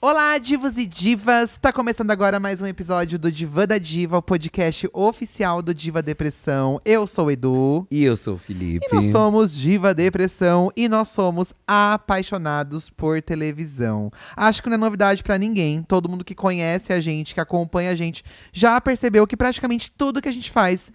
Olá, divos e divas! Tá começando agora mais um episódio do Diva da Diva, o podcast oficial do Diva Depressão. Eu sou o Edu. E eu sou o Felipe. E nós somos Diva Depressão e nós somos apaixonados por televisão. Acho que não é novidade pra ninguém. Todo mundo que conhece a gente, que acompanha a gente, já percebeu que praticamente tudo que a gente faz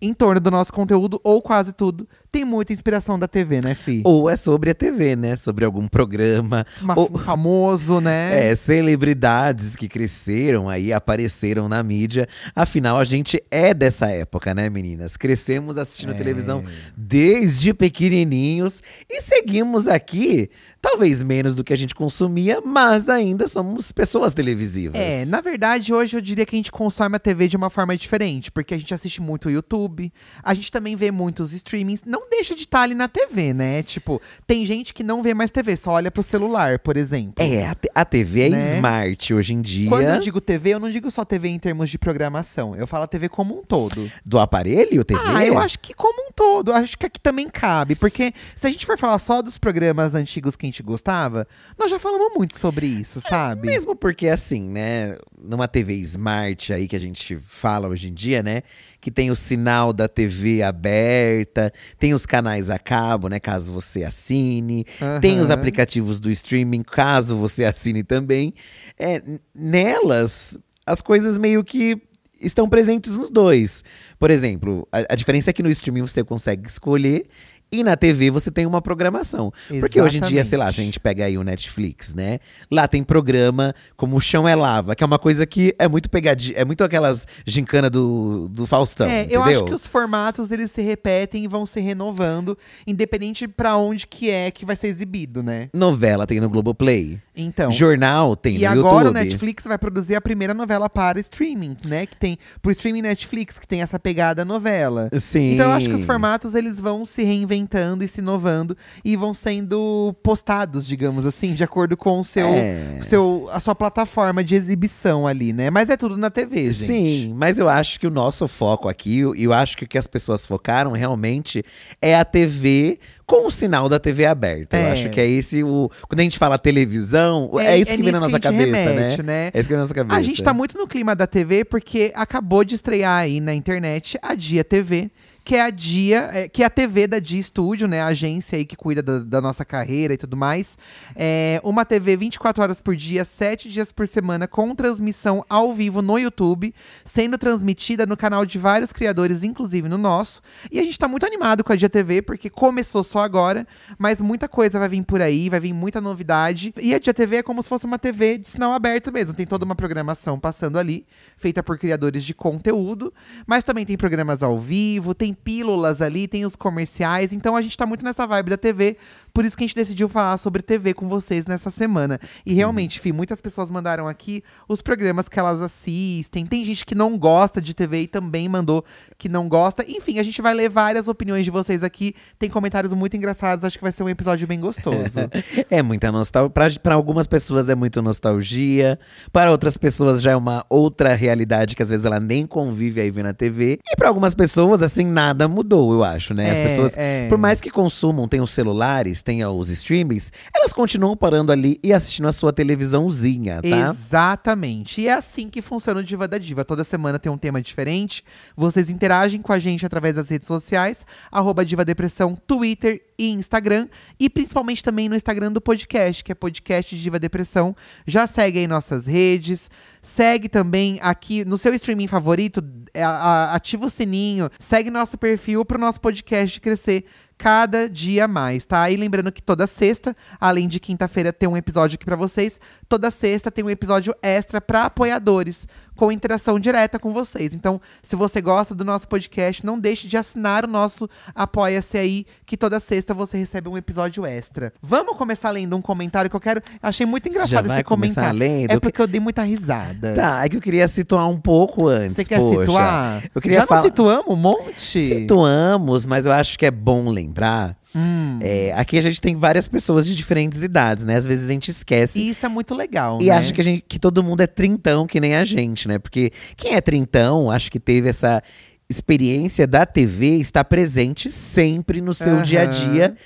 em torno do nosso conteúdo, ou quase tudo, tem muita inspiração da TV, né, Fi? Ou é sobre a TV, né? Sobre algum programa. Uma, ou, famoso, né? É, celebridades que cresceram aí, apareceram na mídia. Afinal, a gente é dessa época, né, meninas? Crescemos assistindo É. televisão desde pequenininhos e seguimos aqui, talvez menos do que a gente consumia, mas ainda somos pessoas televisivas. É, na verdade, hoje eu diria que a gente consome a TV de uma forma diferente, porque a gente assiste muito o YouTube, a gente também vê muitos streamings, não deixa de estar ali na TV, né? Tipo, tem gente que não vê mais TV, só olha pro celular, por exemplo. É, a, a TV é Né? smart hoje em dia. Quando eu digo TV, eu não digo só TV em termos de programação, eu falo a TV como um todo. Do aparelho, TV? Ah, eu acho que como um todo. Acho que aqui também cabe. Porque se a gente for falar só dos programas antigos que a gente gostava, nós já falamos muito sobre isso, sabe? Mesmo porque, assim, né, numa TV smart aí que a gente fala hoje em dia, né, que tem o sinal da TV aberta, tem os canais a cabo, né, caso você assine, tem os aplicativos do streaming, caso você assine também. É, nelas, as coisas meio que estão presentes nos dois. Por exemplo, a, a diferença é que no streaming você consegue escolher. E na TV você tem uma programação. Porque hoje em dia, sei lá, se a Exatamente. gente pega aí o Netflix, né? Lá tem programa como O Chão é Lava, que é uma coisa que é muito pegadinha, é muito aquelas gincana do, do Faustão, É, entendeu? eu acho que os formatos eles se repetem e vão se renovando, independente pra onde que é que vai ser exibido, né? Novela tem no Globoplay. Então. Jornal tem e no agora o YouTube. Netflix vai produzir a primeira novela para streaming, né? Que tem pro streaming Netflix que tem essa pegada novela. Sim. Então eu acho que os formatos eles vão se reinventando e se inovando e vão sendo postados, digamos assim, de acordo com o seu, É. seu a sua plataforma de exibição ali, né? Mas é tudo na TV, gente. Sim, mas eu acho que o nosso foco aqui, e eu acho que o que as pessoas focaram realmente é a TV com o sinal da TV aberta. Eu É. acho que é esse o. Quando a gente fala televisão, é, isso que vem na nossa cabeça, remete, né? É isso que vem na nossa cabeça. A gente tá muito no clima da TV porque acabou de estrear aí na internet a Dia TV, que é a Dia, é, que é a TV da Dia Studio, né? A agência aí que cuida da, da nossa carreira e tudo mais. É uma TV 24 horas por dia, 7 dias por semana, com transmissão ao vivo no YouTube, sendo transmitida no canal de vários criadores, inclusive no nosso. E a gente tá muito animado com a Dia TV, porque começou só agora, mas muita coisa vai vir por aí, vai vir muita novidade. E a Dia TV é como se fosse uma TV de sinal aberto mesmo. Tem toda uma programação passando ali, feita por criadores de conteúdo, mas também tem programas ao vivo, tem pílulas ali, tem os comerciais. Então a gente tá muito nessa vibe da TV, por isso que a gente decidiu falar sobre TV com vocês nessa semana. E realmente, Fih, muitas pessoas mandaram aqui os programas que elas assistem. Tem gente que não gosta de TV e também mandou que não gosta. Enfim, a gente vai ler várias opiniões de vocês aqui. Tem comentários muito engraçados, acho que vai ser um episódio bem gostoso. É muita nostalgia. Para algumas pessoas é muito nostalgia. Para outras pessoas já é uma outra realidade que às vezes ela nem convive aí vendo na TV. E para algumas pessoas, assim, nada mudou, eu acho, né? As É, pessoas, é. por mais que consumam, tenham celulares, tenham os streamings, elas continuam parando ali e assistindo a sua televisãozinha, tá? Exatamente. E é assim que funciona o Diva da Diva. Toda semana tem um tema diferente. Vocês interagem com a gente através das redes sociais, arroba Diva Depressão, Twitter e Instagram. E principalmente também no Instagram do podcast, que é podcast Diva Depressão. Já segue aí nossas redes. Segue também aqui no seu streaming favorito, é, ativa o sininho, segue nosso perfil pro nosso podcast crescer cada dia mais, tá? E lembrando que toda sexta, além de quinta-feira ter um episódio aqui pra vocês, toda sexta tem um episódio extra pra apoiadores, com interação direta com vocês. Então, se você gosta do nosso podcast, não deixe de assinar o nosso Apoia-se aí, que toda sexta você recebe um episódio extra. Vamos começar lendo um comentário que eu quero. Achei muito engraçado esse comentário. lendo? É porque eu dei muita risada. Tá, é que eu queria situar um pouco antes. Você quer poxa. situar? Eu queria Já falar. não situamos um monte? Situamos, mas eu acho que é bom lembrar. Hum. É, aqui a gente tem várias pessoas de diferentes idades, né? Às vezes a gente esquece. E isso é muito legal, E né? acha que, a gente, que todo mundo é trintão, que nem a gente, né? Porque quem é trintão, acho que teve essa experiência da TV, está presente sempre no seu Aham. dia a dia.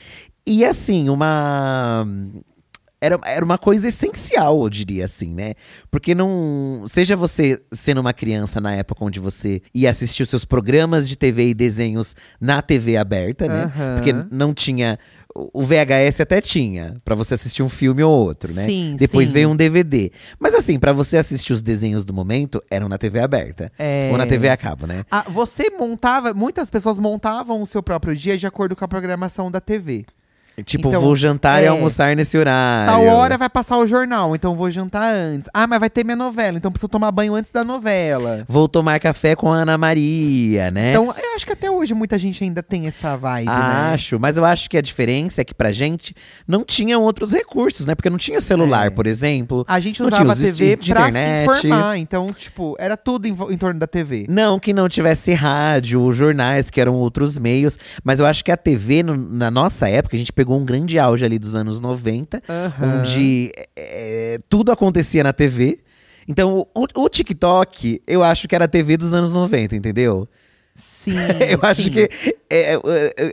E assim, uma. Era, era uma coisa essencial, eu diria assim, né? Porque não. Seja você sendo uma criança na época onde você ia assistir os seus programas de TV e desenhos na TV aberta, né? Aham. Porque não tinha. O VHS até tinha, pra você assistir um filme ou outro, né? Sim, Depois sim. veio um DVD. Mas assim, pra você assistir os desenhos do momento, eram na TV aberta. É. Ou na TV a cabo, né? Ah, você montava, muitas pessoas montavam o seu próprio dia de acordo com a programação da TV. Tipo, Então, vou jantar e é. almoçar nesse horário. Tal hora vai passar o jornal, então vou jantar antes. Ah, mas vai ter minha novela, então preciso tomar banho antes da novela. Vou tomar café com a Ana Maria, né? Então, eu acho que até hoje muita gente ainda tem essa vibe, né? Acho, mas eu acho que a diferença é que pra gente não tinham outros recursos, né? Porque não tinha celular, É. por exemplo. A gente não usava tinha a TV de pra internet. se informar, então, tipo, era tudo em, em torno da TV. Não que não tivesse rádio, jornais, que eram outros meios, mas eu acho que a TV, no- na nossa época, a gente pegou um grande auge ali dos anos 90, Aham. onde é, tudo acontecia na TV. Então, o, o TikTok, eu acho que era a TV dos anos 90, entendeu? Sim, eu acho sim. que é, eu,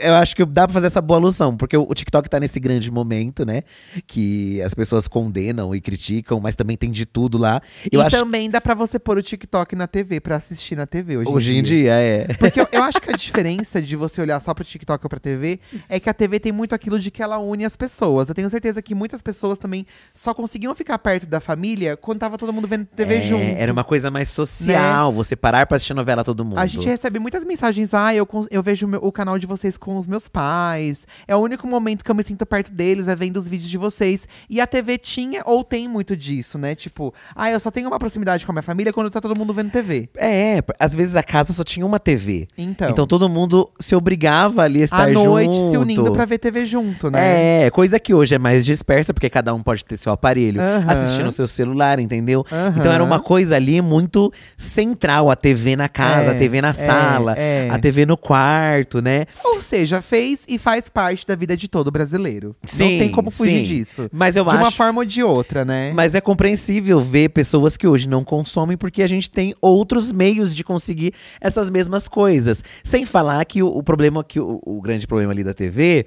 eu acho que dá pra fazer essa boa alusão, porque o, o TikTok tá nesse grande momento, né? Que as pessoas condenam e criticam, mas também tem de tudo lá. Eu e acho também dá pra você pôr o TikTok na TV, pra assistir na TV hoje, hoje em dia é. Porque eu, eu acho que a diferença de você olhar só pro TikTok ou pra TV é que a TV tem muito aquilo de que ela une as pessoas. Eu tenho certeza que muitas pessoas também só conseguiam ficar perto da família quando tava todo mundo vendo TV É, junto. Né? Era uma coisa mais social, você parar pra assistir novela todo mundo. A gente recebe muitas mensagens, ah, eu, eu vejo o, meu- o canal de vocês com os meus pais. É o único momento que eu me sinto perto deles, é vendo os vídeos de vocês. E a TV tinha ou tem muito disso, né? Tipo, ah, eu só tenho uma proximidade com a minha família quando tá todo mundo vendo TV. É, às vezes a casa só tinha uma TV. Então, Então todo mundo se obrigava ali a estar à noite se junto. unindo pra ver TV junto, né? É, coisa que hoje é mais dispersa, porque cada um pode ter seu aparelho, Aham. assistir no seu celular, entendeu? Aham. Então era uma coisa ali muito central, a TV na casa, É, a TV na é, sala, é. a TV no quarto, né? Ou seja, fez e faz parte da vida de todo brasileiro. Sim, Não tem como fugir sim. disso. Mas eu de uma acho forma ou de outra, né? Mas é compreensível ver pessoas que hoje não consomem porque a gente tem outros meios de conseguir essas mesmas coisas. Sem falar que o, o problema, que o, o grande problema ali da TV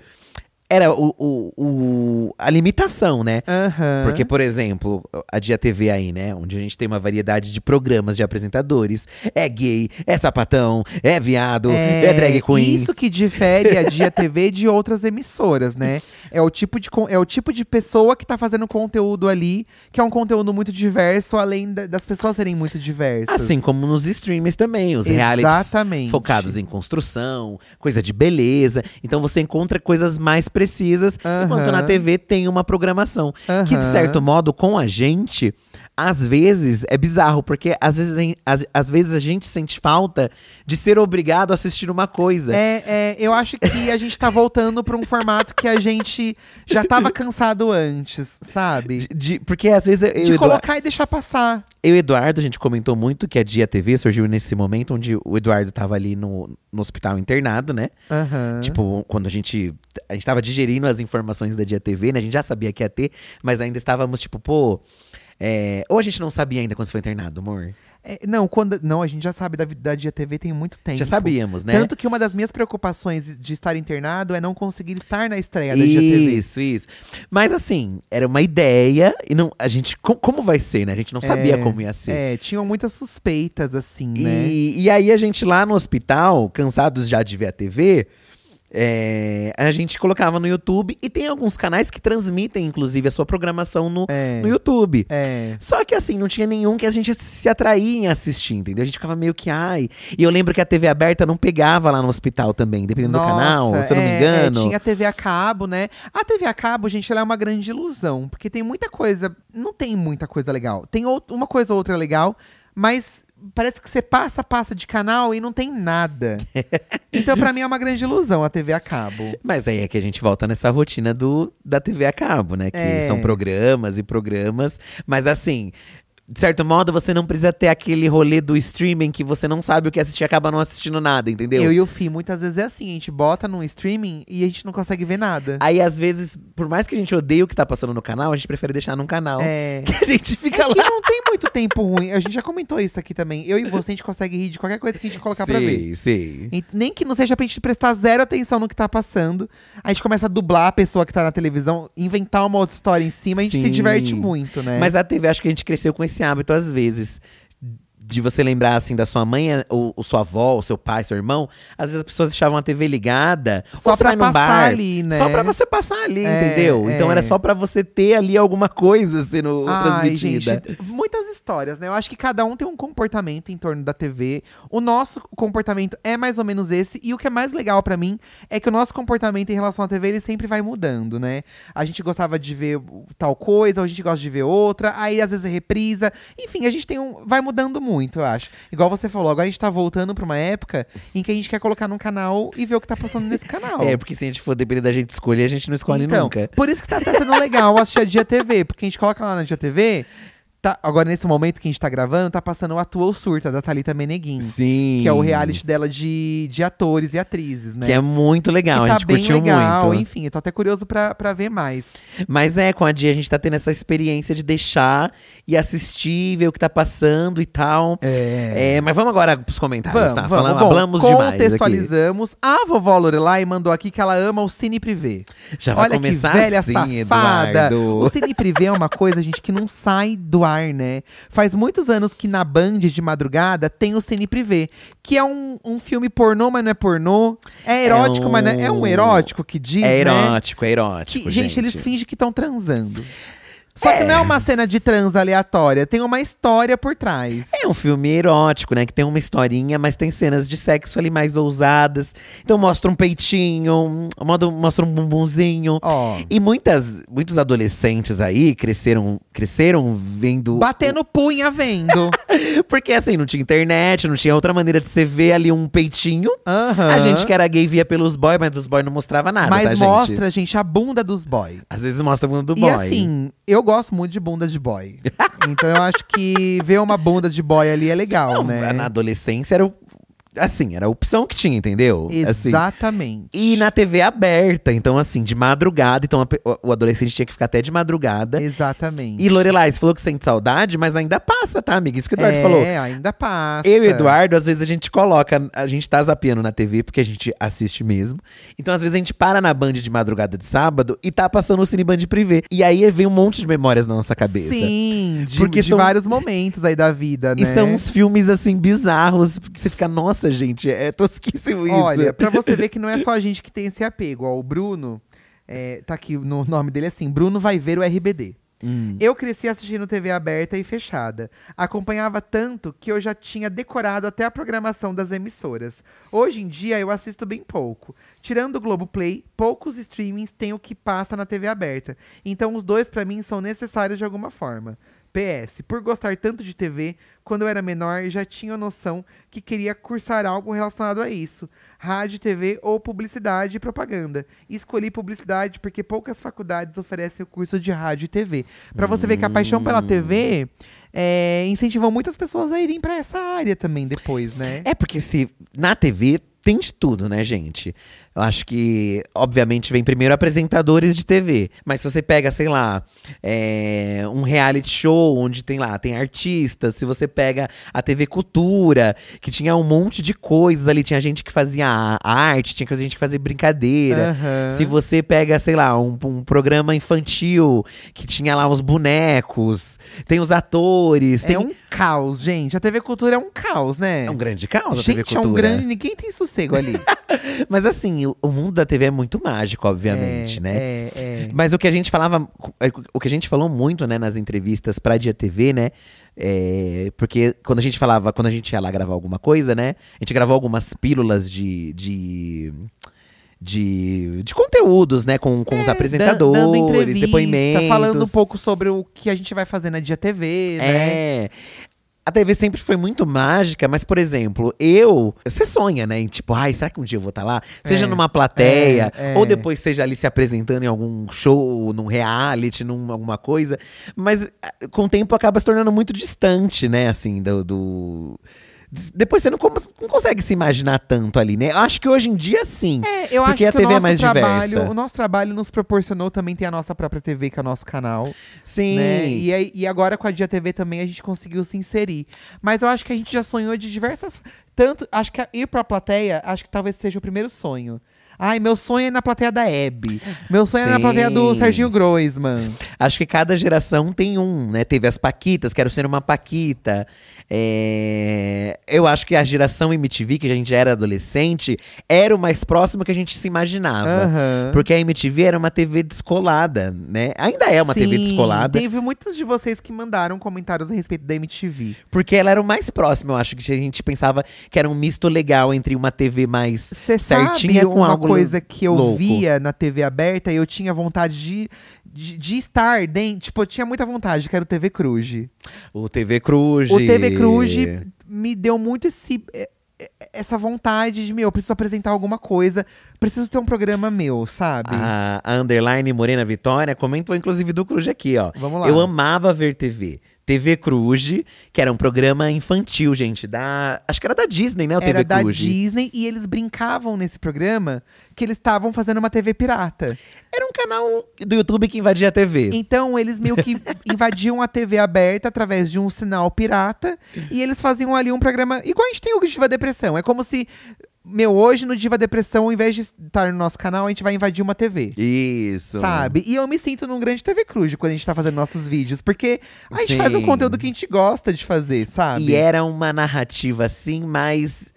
era o, o- o- a limitação, né? Aham. Porque, por exemplo, a Dia TV aí, né? Onde a gente tem uma variedade de programas de apresentadores. É gay, é sapatão, é viado, é, drag queen. Isso que difere a Dia TV de outras emissoras, né? É o, tipo de, é o tipo de pessoa que tá fazendo conteúdo ali, que é um conteúdo muito diverso, além da- das pessoas serem muito diversas. Assim como nos streams também, os realities Exatamente. focados em construção, coisa de beleza. Então você encontra coisas mais precisas, enquanto na TV tem uma programação. Que, de certo modo, com a gente, às vezes é bizarro, porque às vezes, às, às vezes a gente sente falta de ser obrigado a assistir uma coisa. É, é, eu acho que a gente tá voltando pra um formato que a gente já tava cansado antes, sabe? De- de- porque às vezes eu, De Eduardo- colocar e deixar passar. eu e o Eduardo, a gente comentou muito que a Dia TV surgiu nesse momento onde o Eduardo tava ali no, no hospital internado, né? Aham. Tipo, quando a gente. A gente tava digerindo as informações da Dia TV, né? A gente já sabia que ia ter, mas ainda estávamos, tipo, pô. É, ou a gente não sabia ainda quando você foi internado, amor? É, não, quando, não, a gente já sabe da, da Dia TV tem muito tempo. Já sabíamos, né? Tanto que uma das minhas preocupações de estar internado é não conseguir estar na estreia da Dia TV. Isso, isso. Mas assim, era uma ideia e não. A gente. co- como vai ser, né? A gente não sabia É, como ia ser. É, tinham muitas suspeitas, assim, né? E, e aí a gente lá no hospital, cansados já de ver a TV, é, a gente colocava no YouTube e tem alguns canais que transmitem, inclusive, a sua programação no, É. no YouTube. É. Só que assim, não tinha nenhum que a gente se atraía em assistir, entendeu? A gente ficava meio que, ai. E eu lembro que a TV aberta não pegava lá no hospital também, dependendo do canal, se eu não me é, engano. é, tinha TV a cabo, né? A TV a cabo, gente, ela é uma grande ilusão. Porque tem muita coisa. Não tem muita coisa legal. Tem uma coisa ou outra legal, mas parece que você passa, passa de canal e não tem nada. então, pra mim, é uma grande ilusão a TV a cabo. Mas aí é que a gente volta nessa rotina do, da TV a cabo, né? Que É. são programas e programas. Mas assim, de certo modo, você não precisa ter aquele rolê do streaming que você não sabe o que assistir e acaba não assistindo nada, entendeu? Eu e o Fih, muitas vezes é assim, a gente bota no streaming e a gente não consegue ver nada. Aí, às vezes, por mais que a gente odeie o que tá passando no canal, a gente prefere deixar num canal. É. Que a gente fica É lá. que não tem muito tempo ruim. A gente já comentou isso aqui também. Eu e você, a gente consegue rir de qualquer coisa que a gente colocar pra ver. Sim, sim. E Nem que não seja pra gente prestar zero atenção no que tá passando. A gente começa a dublar a pessoa que tá na televisão, inventar uma outra história em cima, a gente se Sim. diverte muito, né? Mas a TV, acho que a gente cresceu com esse hábito, às vezes. De você lembrar, assim, da sua mãe, ou, ou sua avó, ou seu pai, seu irmão. Às vezes as pessoas deixavam a TV ligada. Só num passar bar, ali, né? Só pra você passar ali, É, entendeu? Então é. era só pra você ter ali alguma coisa sendo Ai, transmitida. gente, muitas histórias, né? Eu acho que cada um tem um comportamento em torno da TV. O nosso comportamento é mais ou menos esse. E o que é mais legal pra mim é que o nosso comportamento em relação à TV, ele sempre vai mudando, né? A gente gostava de ver tal coisa, ou a gente gosta de ver outra. Aí, às vezes, reprisa. Enfim, a gente tem um… Vai mudando muito, eu acho. Igual você falou, agora a gente tá voltando pra uma época em que a gente quer colocar num canal e ver o que tá passando nesse canal. É, porque se a gente for depender da gente escolher, a gente não escolhe Então, nunca. Por isso que tá até sendo legal assistir a Dia TV, porque a gente coloca lá na Dia TV. Tá, agora, nesse momento que a gente tá gravando, tá passando o Atua ou Surta, da Thalita Meneguin. Sim. Que é o reality dela de, de atores e atrizes, né? Que é muito legal, E a tá gente bem curtiu legal, muito. enfim, eu tô até curioso pra, pra ver mais. Mas é, com a Dia a gente tá tendo essa experiência de deixar e assistir, ver o que tá passando e tal. É. É, mas vamos agora pros comentários, Vamos, tá? vamos. Falamos, Bom, falamos demais aqui. contextualizamos. A vovó Lorelai mandou aqui que ela ama o Cine Privé. Já vai Olha que começar velha assim, safada. Eduardo. O Cine Privé é uma coisa, gente, que não sai do ar, né? Faz muitos anos que na Band de madrugada tem o Cine Privé, que é um, um filme pornô, mas não é pornô. É erótico, um- mas não é, é um erótico que diz, É né? erótico, é erótico. Que, gente, eles fingem que estão transando. Só que não é uma cena de trans aleatória, tem uma história por trás. É um filme erótico, né? Que tem uma historinha, mas tem cenas de sexo ali mais ousadas. Então mostra um peitinho, mostra um bumbumzinho. Ó. E muitas, muitos adolescentes aí cresceram, cresceram vendo. Batendo punha vendo. Porque assim, não tinha internet, não tinha outra maneira de você ver ali um peitinho. Aham. A gente que era gay via pelos boys, mas dos boys não mostrava nada, Mas tá, gente? mostra, gente, a bunda dos boy. Às vezes mostra a bunda do E boy. assim, eu gosto muito de bunda de boy. então eu acho que ver uma bunda de boy ali é legal, Não, né? na adolescência era o. Assim, era a opção que tinha, entendeu? Assim, Exatamente. E na TV aberta, então assim, de madrugada. Então a o- adolescente tinha que ficar até de madrugada. Exatamente. E Lorelai, você falou que sente saudade, mas ainda passa, tá, amiga? Isso que o Eduardo é, falou. ainda passa. Eu e o Eduardo, às vezes a gente coloca, a gente tá zapeando na TV, porque a gente assiste mesmo. Então, às vezes, a gente para na Band de madrugada de sábado e tá passando o Cine Band Privé. E aí vem um monte de memórias na nossa cabeça. Sim, de, Porque de são- vários momentos aí da vida, E né? são uns filmes, assim, bizarros, que você fica, nossa, gente, é tosquíssimo isso. Olha, pra você ver que não é só a gente que tem esse apego. Ó, o Bruno, é, tá aqui no nome dele assim, Bruno vai ver o RBD. Hum. Eu cresci assistindo TV aberta e fechada. Acompanhava tanto que eu já tinha decorado até a programação das emissoras. Hoje em dia eu assisto bem pouco. Tirando o Globoplay, poucos streamings têm o que passa na TV aberta. Então os dois pra mim são necessários de alguma forma. PS, por gostar tanto de TV, quando eu era menor já tinha noção que queria cursar algo relacionado a isso. Rádio, TV ou publicidade e propaganda. Escolhi publicidade porque poucas faculdades oferecem o curso de rádio e TV. Pra você ver que a paixão pela TV é, incentivou muitas pessoas a irem pra essa área também depois, né? É porque se na TV tem de tudo, né, gente? Eu acho que, obviamente, vem primeiro apresentadores de TV. Mas se você pega, sei lá, é, um reality show onde tem lá, tem artistas, se você pega a TV Cultura, que tinha um monte de coisas ali, tinha gente que fazia arte, tinha gente que fazia brincadeira. Aham. Se você pega, sei lá, um, um programa infantil que tinha lá os bonecos, tem os atores, tem É um caos, gente. A TV Cultura é um caos, né? é um grande caos a TV Gente, é Cultura. um grande. Ninguém tem sossego ali. Mas assim, o, o mundo da TV é muito mágico, obviamente, é, né? É, é. Mas o que a gente falava, o que a gente falou muito, né, nas entrevistas pra Dia TV, né? é, porque quando a gente falava, quando a gente ia lá gravar alguma coisa, né? A gente gravou algumas pílulas de. de de, de conteúdos, né? Com, com os É, apresentadores, dando entrevista, depoimentos. falando um pouco sobre o que a gente vai fazer na Dia TV, né? A TV sempre foi muito mágica, mas, por exemplo, eu. Você sonha, né? Em tipo, ai, será que um dia eu vou estar lá? Seja É, numa plateia, é, é. ou depois seja ali se apresentando em algum show, num reality, num alguma coisa. Mas ah, com o tempo acaba se tornando muito distante, né? Assim, do. do- Depois você não, não consegue se imaginar tanto ali, né? Eu Acho que hoje em dia sim. É, eu Porque acho a que o TV é nosso mais trabalho, diversa. o nosso trabalho nos proporcionou também ter a nossa própria TV, que é o nosso canal. Sim. né? E, e agora com a Dia TV também a gente conseguiu se inserir. Mas eu acho que a gente já sonhou de diversas. Tanto. Acho que ir pra plateia, acho que talvez seja o primeiro sonho. Ai, meu sonho é na plateia da Hebe. Meu sonho é na Sim. plateia do Serginho Groisman. Acho que cada geração tem um, né? Teve as Paquitas, quero ser uma Paquita. É, Eu acho que a geração MTV, que a gente era adolescente, era o mais próximo que a gente se imaginava. Aham. Porque a MTV era uma TV descolada, né? Ainda é uma TV Sim, descolada. Teve muitos de vocês que mandaram comentários a respeito da MTV. Porque ela era o mais próximo, eu acho que a gente pensava que era um misto legal entre uma TV mais Você certinha com algo coisa que eu louco. via na TV aberta e eu tinha vontade de, de, de estar dentro. Tipo, eu tinha muita vontade, que era o TV Cruz. O TV Cruz. O TV Cruz me deu muito esse, essa vontade de, meu, eu preciso apresentar alguma coisa, preciso ter um programa meu, sabe? A, a Underline Morena Vitória comentou, inclusive, do Cruz aqui, ó. Vamos lá. Eu amava ver TV. TV Cruz, que era um programa infantil, gente, da. Acho que era da Disney, né? O Era TV da Cruz. Disney e eles brincavam nesse programa que eles estavam fazendo uma TV pirata. Era um canal do YouTube que invadia a TV. Então eles meio que invadiam a TV aberta através de um sinal pirata e eles faziam ali um programa igual a gente tem o Diva Depressão. É como se meu, hoje no Diva Depressão, ao invés de estar no nosso canal, a gente vai invadir uma TV. Isso. Sabe? E eu me sinto num grande TV Cruz quando a gente tá fazendo nossos vídeos. Porque a gente Sim. faz um conteúdo que a gente gosta de fazer, sabe? E era uma narrativa assim, mais.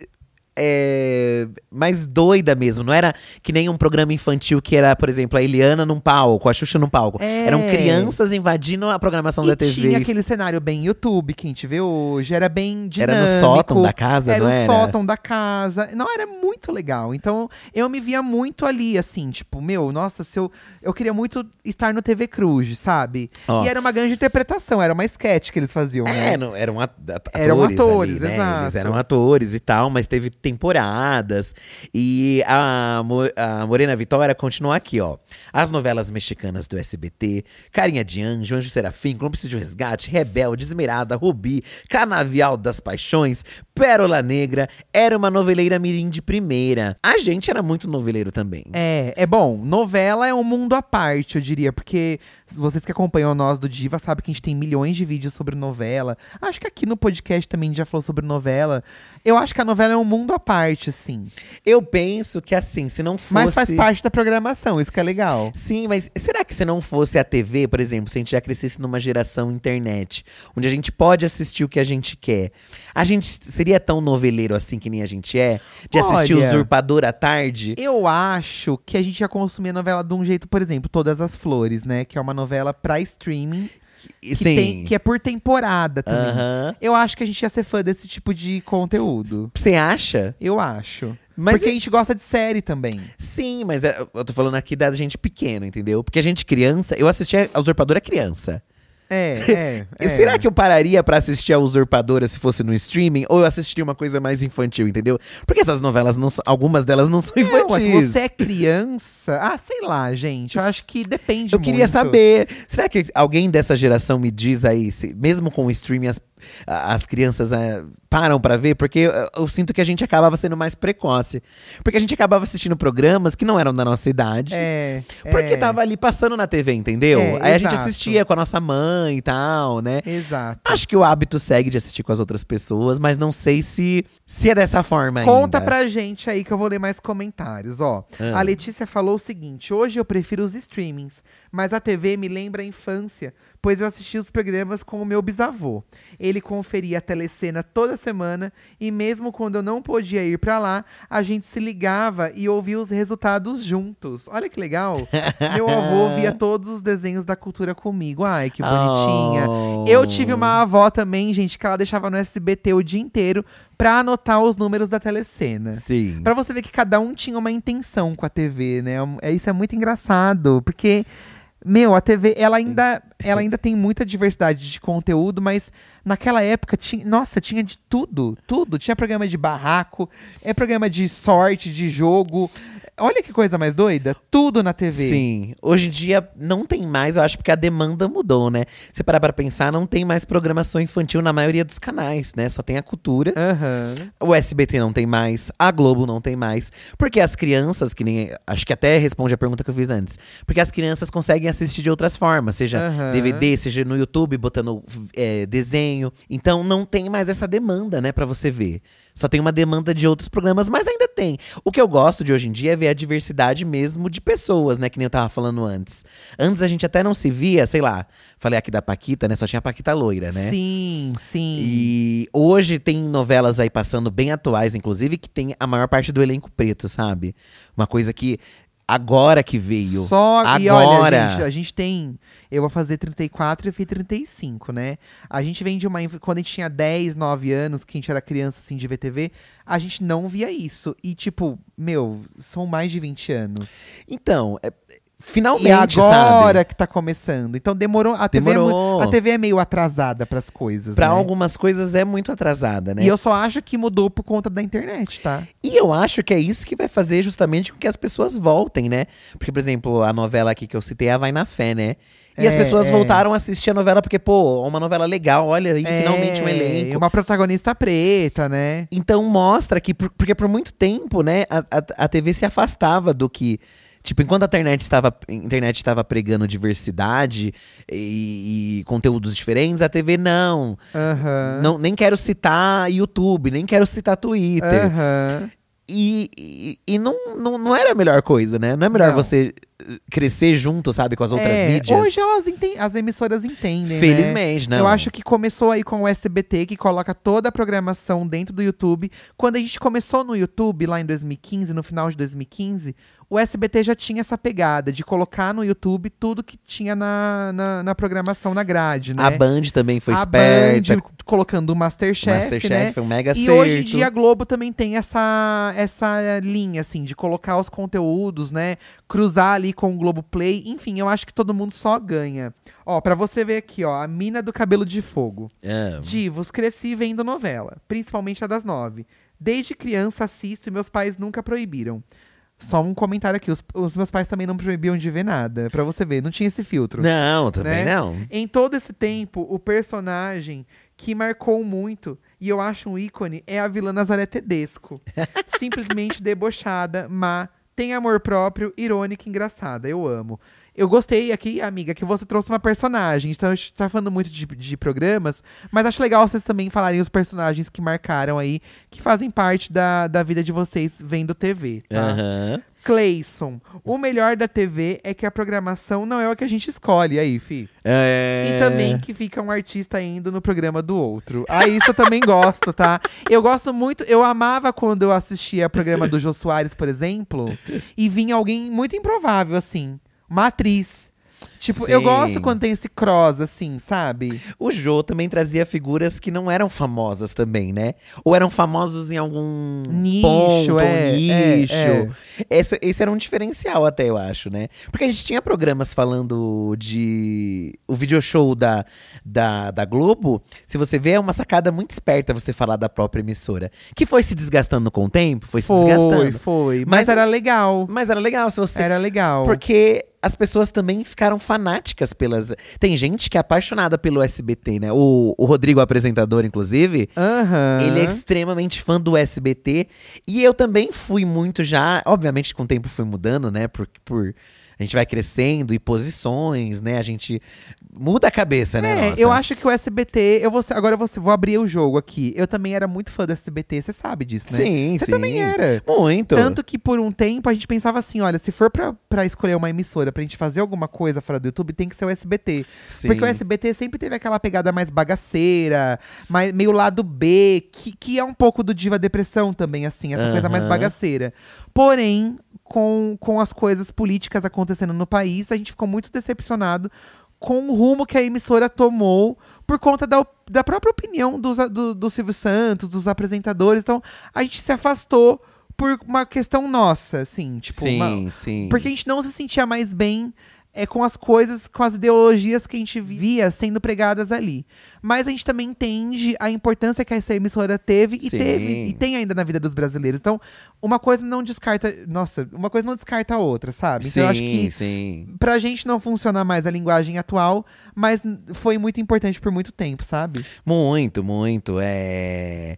É, mais doida mesmo. Não era que nem um programa infantil que era, por exemplo, a Eliana num palco, a Xuxa num palco. É. Eram crianças invadindo a programação E da TV. tinha aquele cenário bem YouTube que a gente vê hoje, era bem Era dinâmico. no sótão da casa, era não o era? sótão da casa. Não, era muito legal. Então, eu me via muito ali, assim, tipo, meu, nossa, se eu, eu queria muito estar no TV Cruz, sabe? Ó. E era uma grande interpretação, era uma sketch que eles faziam, né? É, não, eram at- atores. Eram atores, ali, né? exato. Eles eram atores e tal, mas teve temporadas. E a, a Morena Vitória continua aqui, ó. As novelas mexicanas do SBT, Carinha de Anjo, Anjo Serafim, Cúmplice de um Resgate, Rebelde, Esmerada, Rubi, Canavial das Paixões, Pérola Negra. Era uma noveleira mirim de primeira. A gente era muito noveleiro também. É, é bom. Novela é um mundo à parte, eu diria, porque vocês que acompanham nós do Diva sabem que a gente tem milhões de vídeos sobre novela. Acho que aqui no podcast também a gente já falou sobre novela. Eu acho que a novela é um mundo à parte, assim. Eu penso que assim, se não fosse. Mas faz parte da programação, isso que é legal. Sim, mas será que se não fosse a TV, por exemplo, se a gente já crescesse numa geração internet, onde a gente pode assistir o que a gente quer, a gente seria tão noveleiro assim que nem a gente é? De assistir Olha, Usurpador à tarde? Eu acho que a gente ia consumir a novela de um jeito, por exemplo, Todas as Flores, né? Que é uma novela pra streaming, que, tem- que é por temporada também. Eu acho que a gente ia ser fã desse tipo de conteúdo. Você acha? Eu acho. Mas Porque a gente gosta de série também. Sim, mas é- eu tô falando aqui da gente pequena, entendeu? Porque a gente criança, eu assistia a Usurpadora criança. É, é. E é. será que eu pararia pra assistir a Usurpadora se fosse no streaming? Ou eu assistiria uma coisa mais infantil, entendeu? Porque essas novelas, não são- algumas delas não são Não, infantis. mas se você é criança. Ah, sei lá, gente. Eu acho que depende Eu queria muito. saber. Será que alguém dessa geração me diz aí, se- mesmo com o streaming, as, as crianças eh, param pra ver? Porque eu, eu sinto que a gente acabava sendo mais precoce. Porque a gente acabava assistindo programas que não eram da nossa idade. É. Porque é, tava ali passando na TV, entendeu? É, aí a gente exato. assistia com a nossa mãe e tal, né? Exato. Acho que o hábito segue de assistir com as outras pessoas, mas não sei se, se é dessa forma ainda. Conta pra gente aí que eu vou ler mais comentários, ó. Ah. A Letícia falou o seguinte: hoje eu prefiro os streamings, mas a TV me lembra a infância, pois eu assisti os programas com o meu bisavô. Ele conferia a telecena toda semana e mesmo quando eu não podia ir pra lá, a gente se ligava e ouvia os resultados juntos. Olha que legal. meu avô via todos os desenhos da cultura comigo. Ai, que bonitinha. Oh. Eu tive uma avó também, gente, que ela deixava no SBT o dia inteiro pra anotar os números da telecena. Sim. Pra você ver que cada um tinha uma intenção com a TV, né? É, isso é muito engraçado, porque Meu, a TV, ela ainda, ela ainda tem muita diversidade de conteúdo, mas naquela época tinha, nossa, tinha de tudo, tudo. Tinha programa de barraco, é programa de sorte, de jogo. Olha que coisa mais doida, tudo na TV. Sim. Hoje em dia não tem mais, eu acho porque a demanda mudou, né? Você parar pra pensar, não tem mais programação infantil na maioria dos canais, né? Só tem a cultura. Aham. O SBT não tem mais, a Globo não tem mais. Porque as crianças, que nem. Acho que até responde a pergunta que eu fiz antes. Porque as crianças conseguem assistir de outras formas, seja Aham. DVD, seja no YouTube, botando é, desenho. Então não tem mais essa demanda, né, pra você ver. Só tem uma demanda de outros programas, mas ainda tem. O que eu gosto de hoje em dia é ver a diversidade mesmo de pessoas, né? Que nem eu tava falando antes. Antes a gente até não se via, sei lá. Falei aqui da Paquita, né? Só tinha a Paquita loira, né? Sim, sim. E hoje tem novelas aí passando bem atuais, inclusive, que tem a maior parte do elenco preto, sabe? Uma coisa que agora que veio. Só agora. e olha, gente, a gente tem. Eu vou fazer 34 e eu fiz 35, né? A gente vem de uma. Quando a gente tinha 10, 9 anos, que a gente era criança assim de VTV, a gente não via isso. E, tipo, meu, são mais de 20 anos. Então, é- E finalmente, agora sabe? que tá começando. Então demorou. A TV, é, Demorou. mu- a TV é meio atrasada pras coisas. Pra né? algumas coisas é muito atrasada, né? E eu só acho que mudou por conta da internet, tá? E eu acho que é isso que vai fazer justamente com que as pessoas voltem, né? Porque, por exemplo, a novela aqui que eu citei, a Vai na Fé, né? E as É, pessoas é. voltaram a assistir a novela porque, pô, uma novela legal, olha, aí É, finalmente um e elenco. uma protagonista preta, né? Então mostra que, por- porque por muito tempo, né, a, a, a TV se afastava do que. Tipo, enquanto a internet estava, a internet estava pregando diversidade e, e conteúdos diferentes, a TV não. Aham. não. Nem quero citar YouTube, nem quero citar Twitter. Aham. E, e, e não, não, não era a melhor coisa, né? Não é melhor Não. você crescer junto, sabe, com as outras É, mídias. Hoje elas enten- as emissoras entendem. né? Felizmente, não. Eu acho que começou aí com o SBT, que coloca toda a programação dentro do YouTube. Quando a gente começou no YouTube, lá em 2015, no final de 2015, o SBT já tinha essa pegada de colocar no YouTube tudo que tinha na, na, na programação, na grade, né? A Band também foi a esperta. Band colocando o Masterchef, Masterchef né? um mega E acerto. hoje em dia a Globo também tem essa, essa linha, assim, de colocar os conteúdos, né? Cruzar ali com o Globo Play. Enfim, eu acho que todo mundo só ganha. Ó, pra você ver aqui, ó, a Mina do Cabelo de Fogo. Ah, Divos, cresci vendo novela, principalmente a das nove. Desde criança assisto e meus pais nunca proibiram. Só um comentário aqui, os, os meus pais também não proibiam de ver nada. Pra você ver, não tinha esse filtro. Não, também né? não. Em todo esse tempo, o personagem que marcou muito, e eu acho um ícone, é a vilã Nazaré Tedesco. Simplesmente debochada, má, tem amor próprio, irônica e engraçada. Eu amo. Eu gostei aqui, amiga, que você trouxe uma personagem. Então a gente tá falando muito de, de programas, mas acho legal vocês também falarem os personagens que marcaram aí, que fazem parte da, da vida de vocês vendo TV, tá? Aham. Cleison, o melhor da TV é que a programação não é o que a gente escolhe. Aí, fi. É... E também que fica um artista indo no programa do outro. Ah, isso eu também gosto, tá? Eu gosto muito, eu amava quando eu assistia o programa do Jô Soares, por exemplo, e vinha alguém muito improvável, assim. Uma atriz. Tipo, eu Sim. gosto quando tem esse cross, assim, sabe? O Jô também trazia figuras que não eram famosas também, né? Ou eram famosos em algum Nicho, ponto, ou é, nicho. é, Esse, esse era um diferencial até, eu acho, né? Porque a gente tinha programas falando de... O video show da, da, da Globo, se você vê, é uma sacada muito esperta você falar da própria emissora. Que foi se desgastando com o tempo, foi se Foi, desgastando. foi. Mas, Mas- era legal. Mas era legal se você... Era legal. Porque as pessoas também ficaram fanáticas pelas. Tem gente que é apaixonada pelo SBT, né? O, o Rodrigo, apresentador, inclusive. Aham. Ele é extremamente fã do SBT. E eu também fui muito já. Obviamente, com o tempo fui mudando, né? Por, por a gente vai crescendo e posições, né? A gente muda a cabeça, né? É, nossa? eu acho que o SBT, eu vou, agora eu vou, vou abrir o jogo aqui. Eu também era muito fã do SBT, você sabe disso, né? Sim, Você sim. também era. Muito. Tanto que por um tempo a gente pensava assim, olha, se for pra, pra escolher uma emissora pra gente fazer alguma coisa fora do YouTube, tem que ser o SBT. Sim. Porque o SBT sempre teve aquela pegada mais bagaceira, mais, meio lado B, que, que é um pouco do Diva Depressão também, assim, essa coisa mais bagaceira. Porém, com, com as coisas políticas acontecendo no país, a gente ficou muito decepcionado com o rumo que a emissora tomou por conta da, da própria opinião dos, do, do Silvio Santos, dos apresentadores. Então, a gente se afastou por uma questão nossa, assim, tipo, sim, uma- sim. porque a gente não se sentia mais bem é com as coisas, com as ideologias que a gente via sendo pregadas ali. Mas a gente também entende a importância que essa emissora teve e Sim. teve e tem ainda na vida dos brasileiros. Então, uma coisa não descarta, nossa, uma coisa não descarta a outra, sabe? Então sim, eu acho que sim. pra gente não funciona mais a linguagem atual, mas foi muito importante por muito tempo, sabe? Muito, muito. É.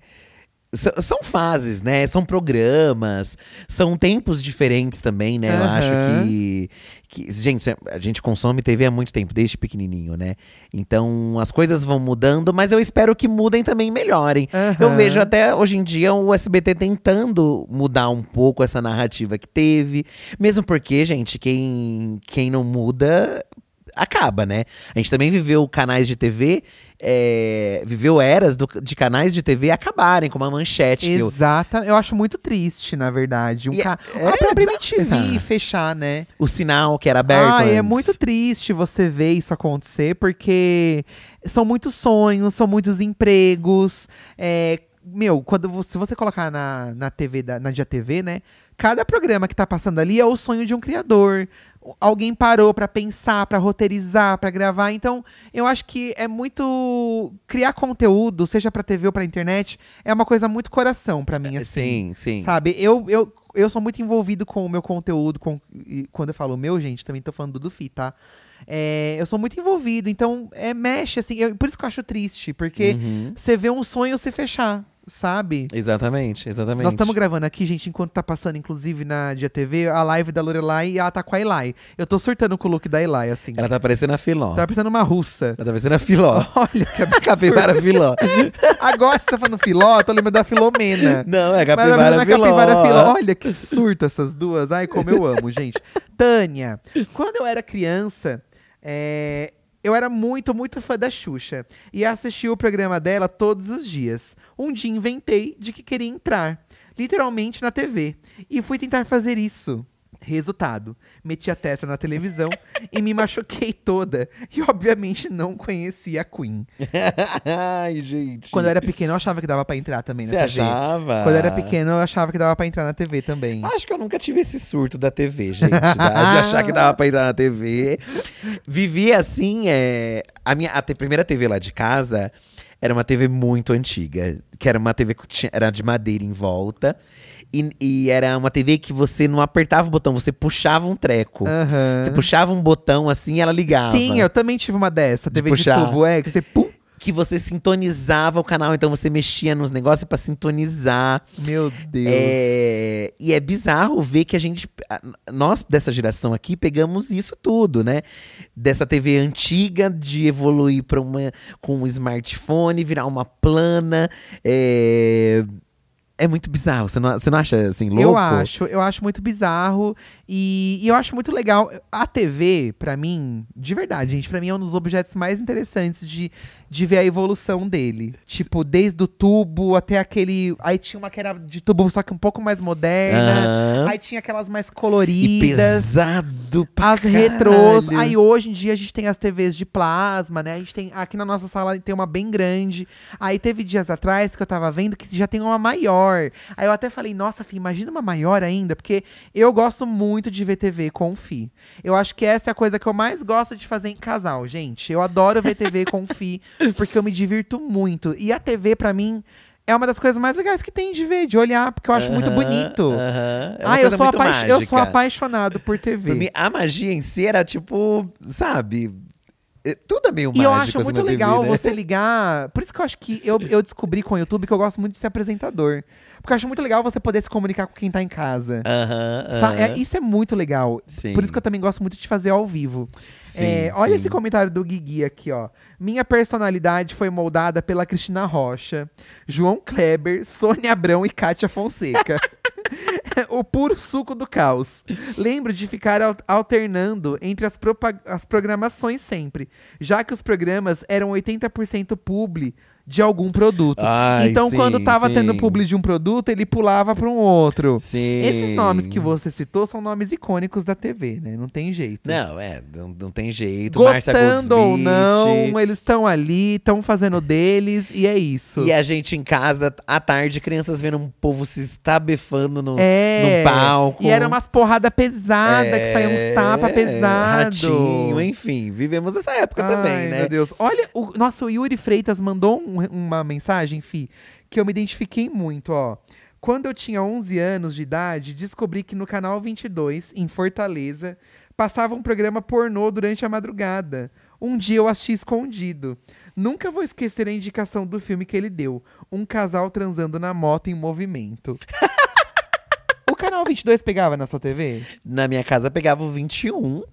São fases, né? São programas, são tempos diferentes também, né? Eu Aham. acho que, que. Gente, a gente consome TV há muito tempo, desde pequenininho, né? Então as coisas vão mudando, mas eu espero que mudem também e melhorem. Eu Aham. vejo até hoje em dia o SBT tentando mudar um pouco essa narrativa que teve. Mesmo porque, gente, quem, quem não muda acaba, né? A gente também viveu canais de TV, é, viveu eras do- de canais de TV acabarem, como a Manchete. que eu- Exata. Eu acho muito triste, na verdade. Um E é- ca... é a própria MTV fechar, né? o sinal que era aberto. Ai, é muito triste você ver isso acontecer, porque são muitos sonhos, são muitos empregos. É, meu, quando você, se você colocar na, na TV, da, na Dia TV, né? Cada programa que tá passando ali é o sonho de um criador. Alguém parou pra pensar, pra roteirizar, pra gravar. Então, eu acho que é muito criar conteúdo, seja pra TV ou pra internet, é uma coisa muito coração pra mim assim. Sim, sim. Sabe? Eu, eu, eu sou muito envolvido com o meu conteúdo. Com, e quando eu falo meu, gente, também tô falando do Fi, tá? É, eu sou muito envolvido, então é, mexe, assim. eu- por isso que eu acho triste, porque Uhum. você vê um sonho se fechar, sabe? Exatamente, exatamente. Nós estamos gravando aqui, gente, enquanto tá passando, inclusive, na Dia TV, a live da Lorelai e ela tá com a Eli. Eu tô surtando com o look da Eli, assim. Ela tá parecendo a Filó. Tá parecendo uma russa. Ela tá parecendo a Filó. Olha que absurdo. Capivara Filó. Agora você tá falando filó, eu tô lembrando da Filomena. Não, é Mas capivara menina Filó. capivara filó. Olha que surto essas duas. Ai, como eu amo, gente. Tânia, quando eu era criança, é, eu era muito, muito fã da Xuxa. E assistia o programa dela todos os dias. Um dia inventei de que queria entrar, literalmente na TV. E fui tentar fazer isso. Resultado: meti a testa na televisão e me machuquei toda. E obviamente não conhecia a Queen. Ai, gente. Quando eu era pequeno, eu achava que dava pra entrar também na Você TV. achava? Quando eu era pequeno, eu achava que dava pra entrar na TV também. Acho que eu nunca tive esse surto da TV, gente. tá? De achar que dava pra entrar na TV. Vivi assim, é... A minha a primeira TV lá de casa era uma TV muito antiga. Que era uma TV que tinha- era de madeira em volta. E, e era uma TV que você não apertava o botão, você puxava um treco. Aham. Você puxava um botão assim e ela ligava. Sim, eu também tive uma dessa, TV de, puxar. tubo, é, que você pum. Que você sintonizava o canal, então você mexia nos negócios pra sintonizar. Meu Deus. É, e é bizarro ver que a gente, nós dessa geração aqui, pegamos isso tudo, né? Dessa TV antiga, de evoluir para uma com um smartphone, virar uma plana. É, é muito bizarro. Você não, você não acha assim louco? Eu acho, eu acho muito bizarro e, e eu acho muito legal. A TV, pra mim, de verdade, gente, pra mim é um dos objetos mais interessantes de, de ver a evolução dele. Tipo, desde o tubo até aquele. Aí tinha uma que era de tubo, só que um pouco mais moderna. Aí tinha aquelas mais E coloridas. pesado pra As retrôs. caralho. Aí hoje em dia a gente tem as TVs de plasma, né? A gente tem. Aqui na nossa sala tem uma bem grande. Aí teve dias atrás que eu tava vendo que já tem uma maior. Aí eu até falei, nossa, Fih, imagina uma maior ainda, porque eu gosto muito de ver TV com o Fi. Eu acho que essa é a coisa que eu mais gosto de fazer em casal, gente. Eu adoro ver TV com o Fi, porque eu me divirto muito. E a TV, pra mim. É uma das coisas mais legais que tem de ver, de olhar, porque eu acho muito bonito. aham. É ah, eu sou, apa- eu sou apaixonado por TV. Pra mim, a magia em si era tipo, sabe? é- Tudo é meio E eu mágico. acho assim, muito TV, legal né? você ligar. Por isso que eu acho que eu, eu descobri com o YouTube que eu gosto muito de ser apresentador. Porque eu acho muito legal você poder se comunicar com quem tá em casa. Aham, é- isso é muito legal. Sim. Por isso que eu também gosto muito de fazer ao vivo. Sim, É, olha sim. esse comentário do Guigui aqui, ó. Minha personalidade foi moldada pela Cristina Rocha, João Kleber, Sônia Abrão e Kátia Fonseca. o puro suco do caos. Lembro de ficar al- alternando entre as, as programações sempre, já que os programas eram 80% publi de algum produto. Ai, então, sim, quando tava sim. tendo publi de um produto, ele pulava para um outro. Sim. Esses nomes que você citou são nomes icônicos da TV, né? Não tem jeito. Não, é, não, não tem jeito. Gostando ou não, eles estão ali, estão fazendo deles, e é isso. E a gente em casa, à tarde, crianças vendo um povo se estabefando no, É. no palco. E era umas porrada pesada, que saía uns tapa É, pesado. Ratinho, enfim. Vivemos essa época também, Ai, né? Meu Deus. Olha, o nosso Yuri Freitas mandou um- uma mensagem, Fi, que eu me identifiquei muito, ó. Quando eu tinha 11 anos de idade, descobri que no canal 22, em Fortaleza, passava um programa pornô durante a madrugada. Um dia eu assisti escondido. Nunca vou esquecer a indicação do filme que ele deu: Um casal transando na moto em movimento. o canal 22 pegava na sua TV? Na minha casa pegava o 21,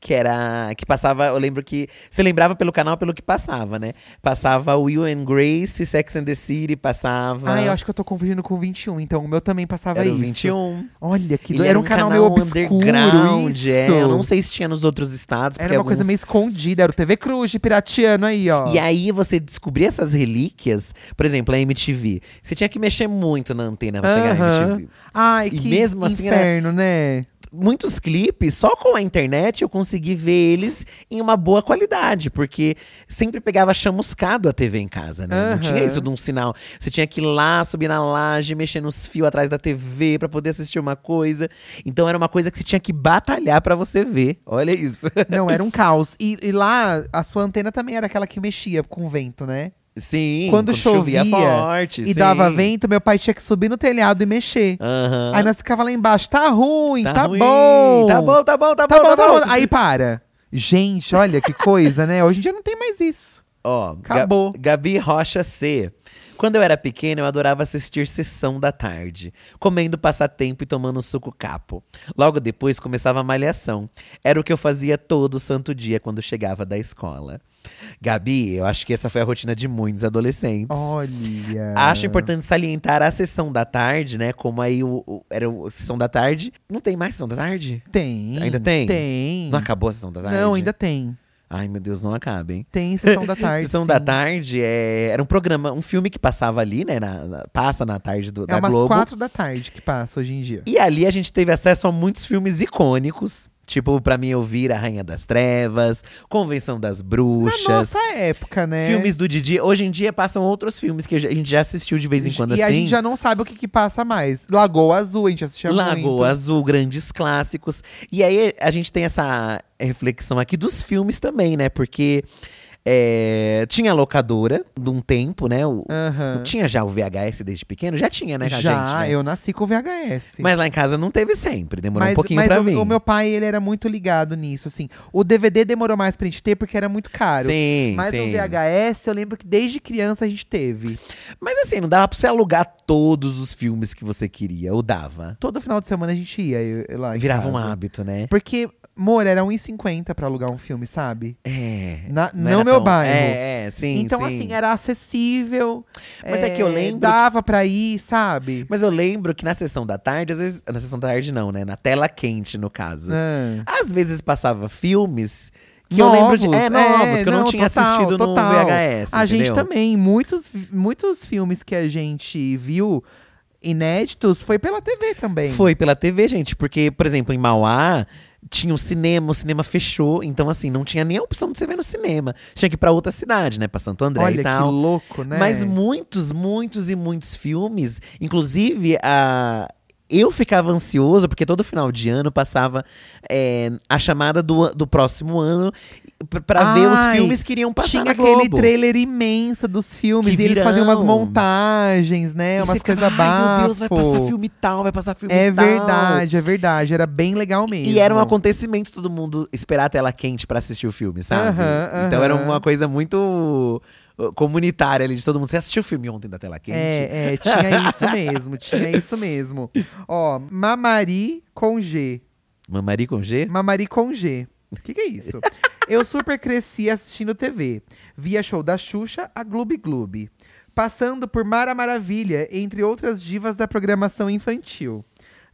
que era. que passava. Eu lembro que. Você lembrava pelo canal pelo que passava, né? Passava Will and Grace, Sex and the City, passava. Ah, eu acho que eu tô confundindo com o 21, então o meu também passava era isso. o 21. Olha, que do... era um canal, meio obscuro, underground, isso. é. Eu não sei se tinha nos outros estados. Era uma coisa alguns- meio escondida, era o TV Cruz de piratiano aí, ó. E aí você descobrir essas relíquias, por exemplo, a MTV. Você tinha que mexer muito na antena pra pegar a. MTV. Ai, E que mesmo assim era- inferno, né? Muitos clipes, só com a internet eu consegui ver eles em uma boa qualidade, porque sempre pegava chamuscado a TV em casa, né? Não Aham. tinha isso de um sinal. Você tinha que ir lá, subir na laje, mexer nos fios atrás da TV pra poder assistir uma coisa. Então era uma coisa que você tinha que batalhar pra você ver. Olha isso. Não, era um caos. E, e lá, a sua antena também era aquela que mexia com o vento, né? Sim, Quando chovia forte. E sim. dava vento, meu pai tinha que subir no telhado e mexer. Aham. Aí nós ficava lá embaixo, tá ruim, tá, ruim. bom. Tá bom, tá bom, tá, Tá bom, bom, tá bom. Aí para. Gente, olha que coisa, né? Hoje em dia não tem mais isso. Ó, Acabou. Ga- Gabi Rocha C. Quando eu era pequena, eu adorava assistir Sessão da Tarde, comendo passatempo e tomando suco capo. Logo depois começava a malhação. Era o que eu fazia todo santo dia quando chegava da escola. Gabi, eu acho que essa foi a rotina de muitos adolescentes. Olha. Acho importante salientar a sessão da tarde, né? Como aí o, o- era o sessão da tarde. Não tem mais sessão da tarde? Tem. Ainda tem? Tem. Não acabou a sessão da tarde? Não, ainda tem. Ai, meu Deus, não acaba, hein? Tem sessão da tarde. Sessão sim. da tarde é, era um programa, um filme que passava ali, né? na- na- passa na tarde do, É da umas Globo. quatro da tarde que passa hoje em dia. E ali a gente teve acesso a muitos filmes icônicos. Tipo, pra mim ouvir A Rainha das Trevas, Convenção das Na Bruxas. nossa época, né? Filmes do Didi. Hoje em dia passam outros filmes que a gente já assistiu de vez em quando e assim. a gente já não sabe o que, que passa mais. Lagoa Azul, a gente assistia muito. Lagoa Azul, grandes clássicos. E aí a gente tem essa reflexão aqui dos filmes também, né? Porque é, tinha locadora de um tempo, né? O- Aham. Tinha já o VHS desde pequeno? Já tinha, né, Já, gente, né? eu nasci com VHS. Mas lá em casa não teve sempre, demorou mas, um pouquinho mas pra o, vir. o meu pai, ele era muito ligado nisso, assim. O DVD demorou mais pra gente ter porque era muito caro. Sim, Mas sim. o VHS, eu lembro que desde criança a gente teve. Mas assim, não dava pra você alugar todos os filmes que você queria, ou dava. Todo final de semana a gente ia eu- eu lá em Virava um casa. hábito, né? Porque, amor, era 1,50 pra alugar um filme, sabe? É. Na- não no era meu bairro. É, é, sim, então, sim. assim, era acessível. Mas é que eu lembro Dava pra ir, sabe? Mas eu lembro que na sessão da tarde, às vezes. Na sessão da tarde não, né? Na tela quente, no caso. Ah. Às vezes passava filmes que eu lembro de. É, novos, que eu não, tinha total, assistido total. no VHS. A gente entendeu? também, muitos, muitos filmes que a gente viu inéditos foi pela TV também. Foi pela TV, gente, porque, por exemplo, em Mauá. Tinha um cinema, o cinema fechou, então assim, não tinha nem a opção de você ver no cinema. Tinha que ir pra outra cidade, né? Pra Santo André Olha e que tal. louco, né? Mas muitos, muitos e muitos filmes, inclusive a. Eu ficava ansioso, porque todo final de ano passava é, a chamada do, do próximo ano p- pra ver os filmes que iriam passar Tinha aquele trailer imenso dos filmes Que e eles faziam umas virão. montagens, né? E umas coisas Ai, meu bafo. Deus, vai passar filme tal, vai passar filme É tal. verdade, é verdade. Era bem legal mesmo. E era um acontecimento todo mundo esperar a tela quente pra assistir o filme, sabe? Aham, Então era uma coisa muito uh, comunitária ali de todo mundo. Você assistiu o filme ontem da tela quente? É, é, tinha isso mesmo, tinha isso mesmo. Ó, Mamari com G. Mamari com G? Mamari com G. O que, que é isso? Eu super cresci assistindo TV. Via show da Xuxa a Gloob Gloob. Passando por Mara Maravilha, entre outras divas da programação infantil.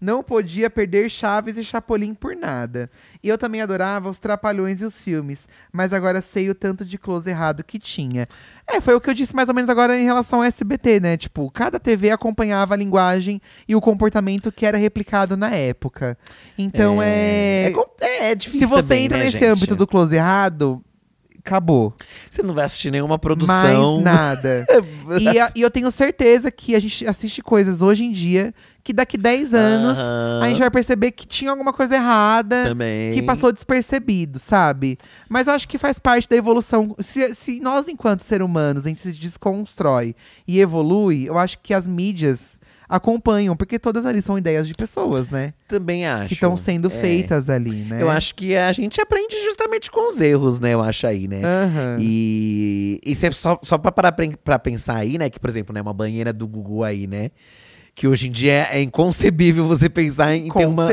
Não podia perder Chaves e Chapolin por nada. E eu também adorava os Trapalhões e os filmes, mas agora sei o tanto de close errado que tinha. É, foi o que eu disse mais ou menos agora em relação ao SBT, né? Tipo, cada TV acompanhava a linguagem e o comportamento que era replicado na época. Então é. É, é, é difícil Se você também, entra né, nesse gente? âmbito do close errado, acabou. Você não vai assistir nenhuma produção. Mais nada. e, a- e eu tenho certeza que a gente assiste coisas hoje em dia que daqui 10 anos Aham. a gente vai perceber que tinha alguma coisa errada. Também. Que passou despercebido, sabe? Mas eu acho que faz parte da evolução. Se, se nós, enquanto ser humanos, a gente se desconstrói e evolui, eu acho que as mídias acompanham, porque todas ali são ideias de pessoas, né? Também acho. Que estão sendo É. feitas ali, né? Eu acho que a gente aprende justamente com os erros, né? Eu acho aí, né? Aham. E, e é só, só pra parar pra, pensar aí, né? Que, por exemplo, né, uma banheira do Google aí, né? Que hoje em dia é inconcebível você pensar em ter uma,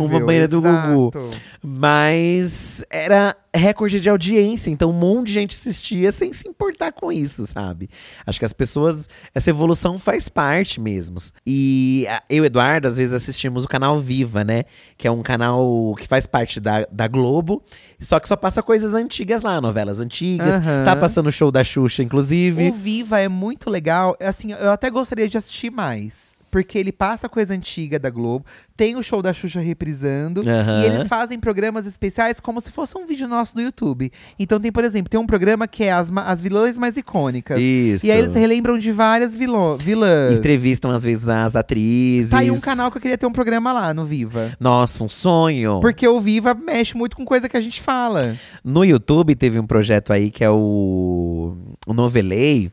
uma banheira do Gugu. exato. Mas era recorde de audiência, então um monte de gente assistia sem se importar com isso, sabe? Acho que as pessoas. Essa evolução faz parte mesmo. E eu e o Eduardo, às vezes, assistimos o canal Viva, né? Que é um canal que faz parte da, da Globo, só que só passa coisas antigas lá, novelas antigas. Aham. Tá passando o show da Xuxa, inclusive. O Viva é muito legal. Assim, eu até gostaria de assistir mais. Porque ele passa coisa antiga da Globo, tem o show da Xuxa reprisando, Aham. e eles fazem programas especiais como se fosse um vídeo nosso do YouTube. Então tem, por exemplo, tem um programa que é as, as vilãs mais icônicas. Isso. E aí eles relembram de várias vilô, vilãs. Entrevistam, às vezes, as atrizes. Tá aí um canal que eu queria ter um programa lá no Viva. Nossa, um sonho. Porque o Viva mexe muito com coisa que a gente fala. No YouTube teve um projeto aí que é o, o Novelei,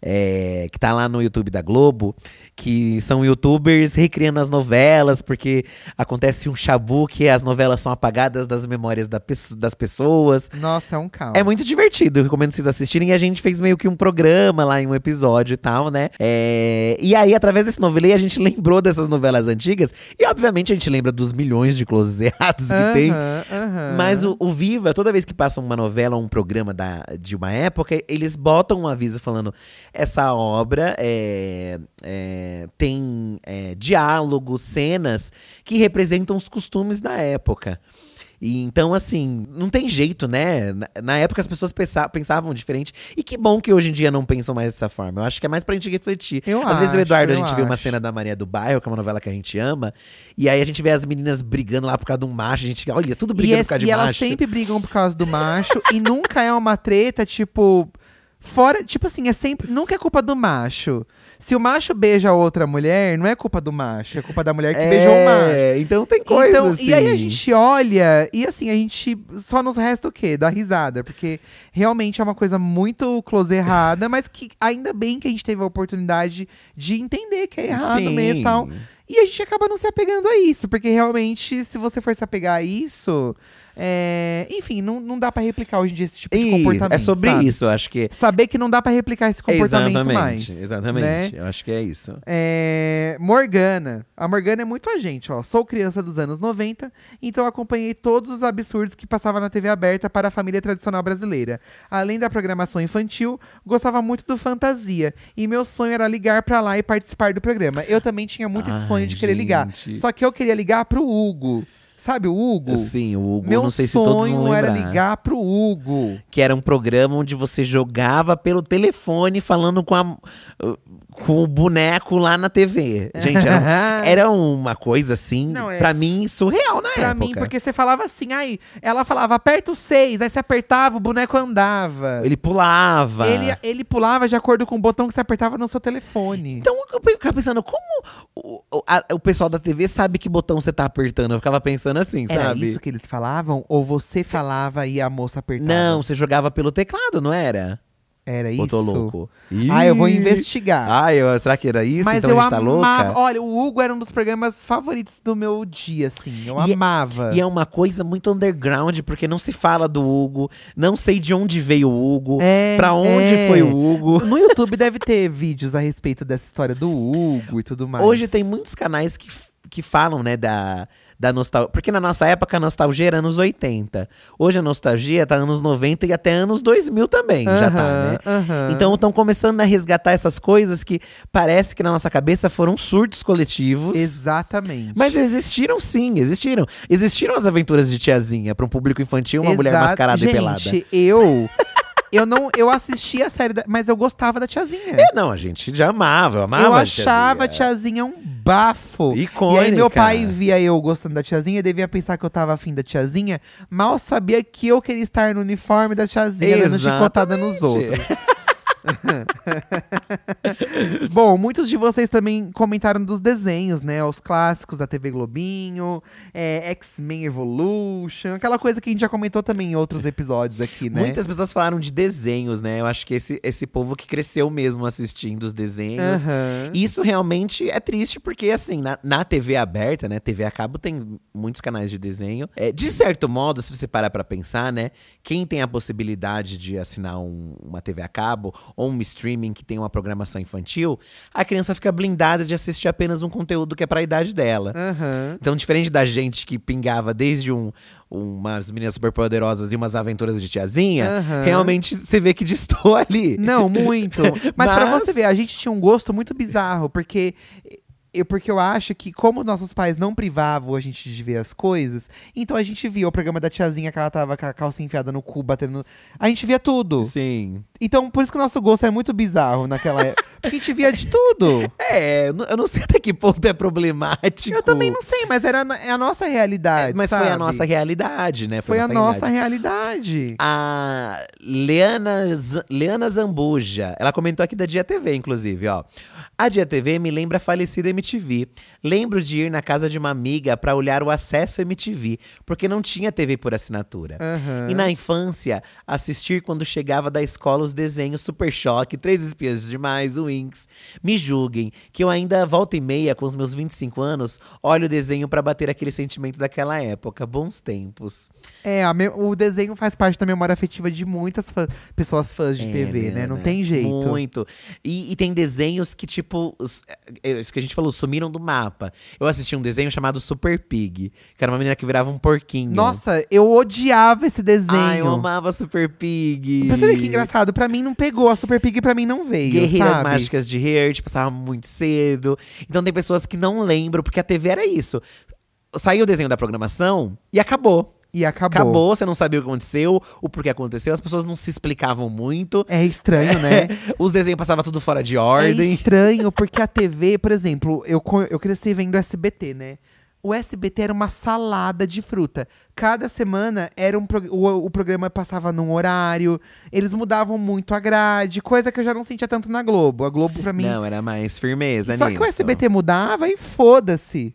é, que tá lá no YouTube da Globo, que são youtubers recriando as novelas, porque acontece um chabu que as novelas são apagadas das memórias da pesso- das pessoas. Nossa, é um caos. É muito divertido, eu recomendo vocês assistirem. E a gente fez meio que um programa lá em um episódio e tal, né? É, E aí, através desse novelei, a gente lembrou dessas novelas antigas. E, obviamente, a gente lembra dos milhões de closes errados que tem. Mas o, o Viva, toda vez que passa uma novela ou um programa da, de uma época, eles botam um aviso falando: essa obra é, é, tem é, diálogos, cenas que representam os costumes da época. E então, assim, não tem jeito, né? Na, na época as pessoas pensa- pensavam diferente. E que bom que hoje em dia não pensam mais dessa forma. Eu acho que é mais pra gente refletir. Eu Às vezes o acho, Eduardo, a gente vê uma acho. cena da Maria do Bairro, que é uma novela que a gente ama. E aí a gente vê as meninas brigando lá por causa de um macho. A gente, olha, tudo E, brigando por causa e de elas macho. sempre brigam por causa do macho e nunca é uma treta, tipo. Fora, tipo assim, é sempre. Nunca é culpa do macho. Se o macho beija outra mulher, não é culpa do macho, é culpa da mulher que beijou o macho. É, então tem coisa Então, assim. E aí a gente olha, e assim, a gente só nos resta o quê? Dar risada. Porque realmente é uma coisa muito close errada, mas que ainda bem que a gente teve a oportunidade de entender que é errado Sim. mesmo e tal. E a gente acaba não se apegando a isso, porque realmente, se você for se apegar a isso, é, enfim, não, não dá pra replicar hoje em dia esse tipo de comportamento. É sobre sabe? isso, eu acho que. Saber que não dá pra replicar esse comportamento exatamente, mais. exatamente. né? Eu acho que é isso. É, Morgana. A Morgana é muito a gente, ó. Sou criança dos anos 90, então acompanhei todos os absurdos que passava na TV aberta para a família tradicional brasileira. Além da programação infantil, gostava muito do fantasia. E meu sonho era ligar pra lá e participar do programa. Eu também tinha muito esse Ai, sonho de querer ligar. Só que eu queria ligar pro Hugo. Sabe o Hugo? Sim, o Hugo, Meu não sei se todos vão sonho lembrar. era ligar pro Hugo. Que era um programa onde você jogava pelo telefone falando com, a, com o boneco lá na TV. Gente, era, era uma coisa assim, Não, é pra mim, surreal na Pra época. mim, porque você falava assim, aí ela falava, aperta o 6, aí você apertava, o boneco andava. Ele pulava. Ele, ele pulava de acordo com o botão que você apertava no seu telefone. Então eu ficava pensando, como o, a- o pessoal da TV sabe que botão você tá apertando? Eu ficava pensando assim, Era sabe? isso que eles falavam? Ou você falava e a moça apertava? Não, você jogava pelo teclado, não era? Era Ou isso. tô louco? Ah, eu vou Ih! investigar. Ah, eu, será que era isso? Mas então eu a gente tá amava. louca? Olha, o Hugo era um dos programas favoritos do meu dia, assim. Eu E- amava. E é uma coisa muito underground, porque não se fala do Hugo, não sei de onde veio o Hugo, É, pra onde é. foi o Hugo. No YouTube deve ter vídeos a respeito dessa história do Hugo e tudo mais. Hoje tem muitos canais que, f- que falam, né, da, da nostalgia. Porque na nossa época a nostalgia era anos 80. Hoje a nostalgia tá anos 90 e até anos 2000 também, já tá, né? aham. Então estão começando a resgatar essas coisas que parece que na nossa cabeça foram surtos coletivos. Exatamente. Mas existiram sim, existiram. Existiram as aventuras de tiazinha para um público infantil, uma mulher mascarada Gente, e pelada. eu. Eu não. Eu assisti a série, da- mas eu gostava da tiazinha. É, não, a gente já amava, eu amava eu achava a tiazinha. tiazinha um bafo. Icônica. E aí meu pai via eu gostando da tiazinha, devia pensar que eu tava afim da tiazinha. Mal sabia que eu queria estar no uniforme da tiazinha, dando chicotada nos outros. Bom, muitos de vocês também comentaram dos desenhos, né? Os clássicos da TV Globinho, é, X-Men Evolution, aquela coisa que a gente já comentou também em outros episódios aqui, né? Muitas pessoas falaram de desenhos, né? Eu acho que esse, esse povo que cresceu mesmo assistindo os desenhos. Aham. Isso realmente é triste, porque assim, na, na TV aberta, né? TV a cabo tem muitos canais de desenho. É, de certo modo, se você parar pra pensar, né? Quem tem a possibilidade de assinar um- uma TV a cabo ou um streaming que tem uma programação infantil, a criança fica blindada de assistir apenas um conteúdo que é pra idade dela. Aham. Então, diferente da gente que pingava desde um, umas meninas superpoderosas e umas aventuras de tiazinha, Aham. realmente você vê que distou ali. Não, muito. Mas, pra Mas- você ver, a gente tinha um gosto muito bizarro, porque eu, porque eu acho que, como nossos pais não privavam a gente de ver as coisas, então a gente via o programa da tiazinha que ela tava com a calça enfiada no cu, batendo. A gente via tudo. Sim. Então, por isso que o nosso gosto é muito bizarro naquela época. Porque a gente via de tudo. É, eu não- sei até que ponto é problemático. Eu também não sei, mas era a- é a nossa realidade. Mas foi a sabe? nossa realidade, né? Foi a nossa realidade. A Leana, Leana Zambuja, ela comentou aqui da Dia TV, inclusive, ó. A Dia TV me lembra a falecida MTV. Lembro de ir na casa de uma amiga pra olhar o acesso MTV, porque não tinha TV por assinatura. Aham. E na infância, assistir quando chegava da escola os desenhos Super Choque, Três Espiãs Demais, o Winx. Me julguem, que eu ainda volta e meia, com os meus 25 anos, olho o desenho pra bater aquele sentimento daquela época. Bons tempos. É, o desenho faz parte da memória afetiva de muitas fã- pessoas fãs de É, TV, né? Não né? tem jeito. Muito. E, e tem desenhos que, tipo, os- é, isso que a gente falou, sumiram do mapa. Eu assisti um desenho chamado Super Pig, que era uma menina que virava um porquinho. Nossa, eu odiava esse desenho. Ai, eu amava Super Pig. Pra você ver que engraçado, pra mim não pegou. A Super Pig pra mim não veio, Guerreiras sabe? Mágicas de Heart, passava muito cedo. Então tem pessoas que não lembram, porque a TV era isso. Saiu o desenho da programação e acabou. E acabou. Acabou, você não sabia o que aconteceu, o porquê aconteceu, as pessoas não se explicavam muito. É estranho, né? Os desenhos passavam tudo fora de É ordem. estranho, porque a TV, por exemplo, eu, eu cresci vendo SBT, né? O SBT era uma salada de fruta. Cada semana era um prog- o, o programa passava num horário, eles mudavam muito a grade, coisa que eu já não sentia tanto na Globo. A Globo, pra mim. Não, era mais firmeza Só nisso. que o SBT mudava e foda-se.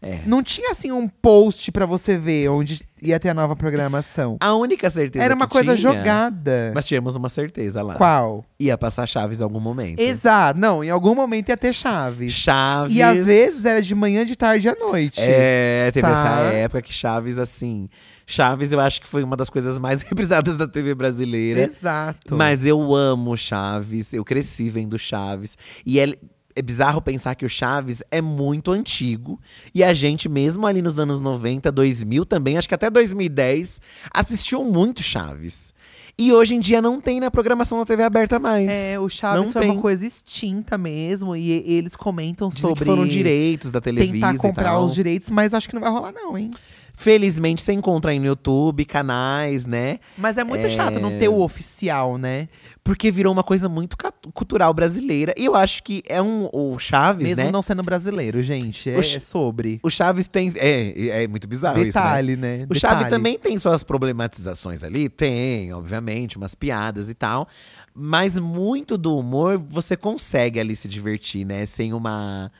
É. Não tinha assim um post pra você ver onde ia ter a nova programação. A única certeza Era uma coisa tinha- jogada. Mas tínhamos uma certeza lá. Qual? Ia passar Chaves em algum momento. Exato. Não, em algum momento ia ter Chaves. Chaves. E às vezes era de manhã, de tarde e à noite. É, teve Tá. essa época que Chaves, assim. Chaves, eu acho que foi uma das coisas mais reprisadas da TV brasileira. Exato. Mas eu amo Chaves, eu cresci vendo Chaves. E é, é bizarro pensar que o Chaves é muito antigo. E a gente, mesmo ali nos anos 90, 2000 também, acho que até 2010, assistiu muito Chaves. E hoje em dia não tem na programação da TV aberta mais. É, o Chaves Não foi tem. uma coisa extinta mesmo. E eles comentam Dizem sobre que foram direitos da Televisa tentar comprar os direitos, mas acho que não vai rolar, não, hein? Felizmente você encontra aí no YouTube, canais, né? Mas é muito É. chato não ter o oficial, né? Porque virou uma coisa muito cultural brasileira. E eu acho que é um. O Chaves, Mesmo né? não sendo brasileiro, gente. É, Ch- é sobre. O Chaves tem. É, é muito bizarro Detalhe, isso. Né? né? O Chaves Detalhe. também tem suas problematizações ali? Tem, obviamente, umas piadas e tal. Mas muito do humor você consegue ali se divertir, né? Sem uma.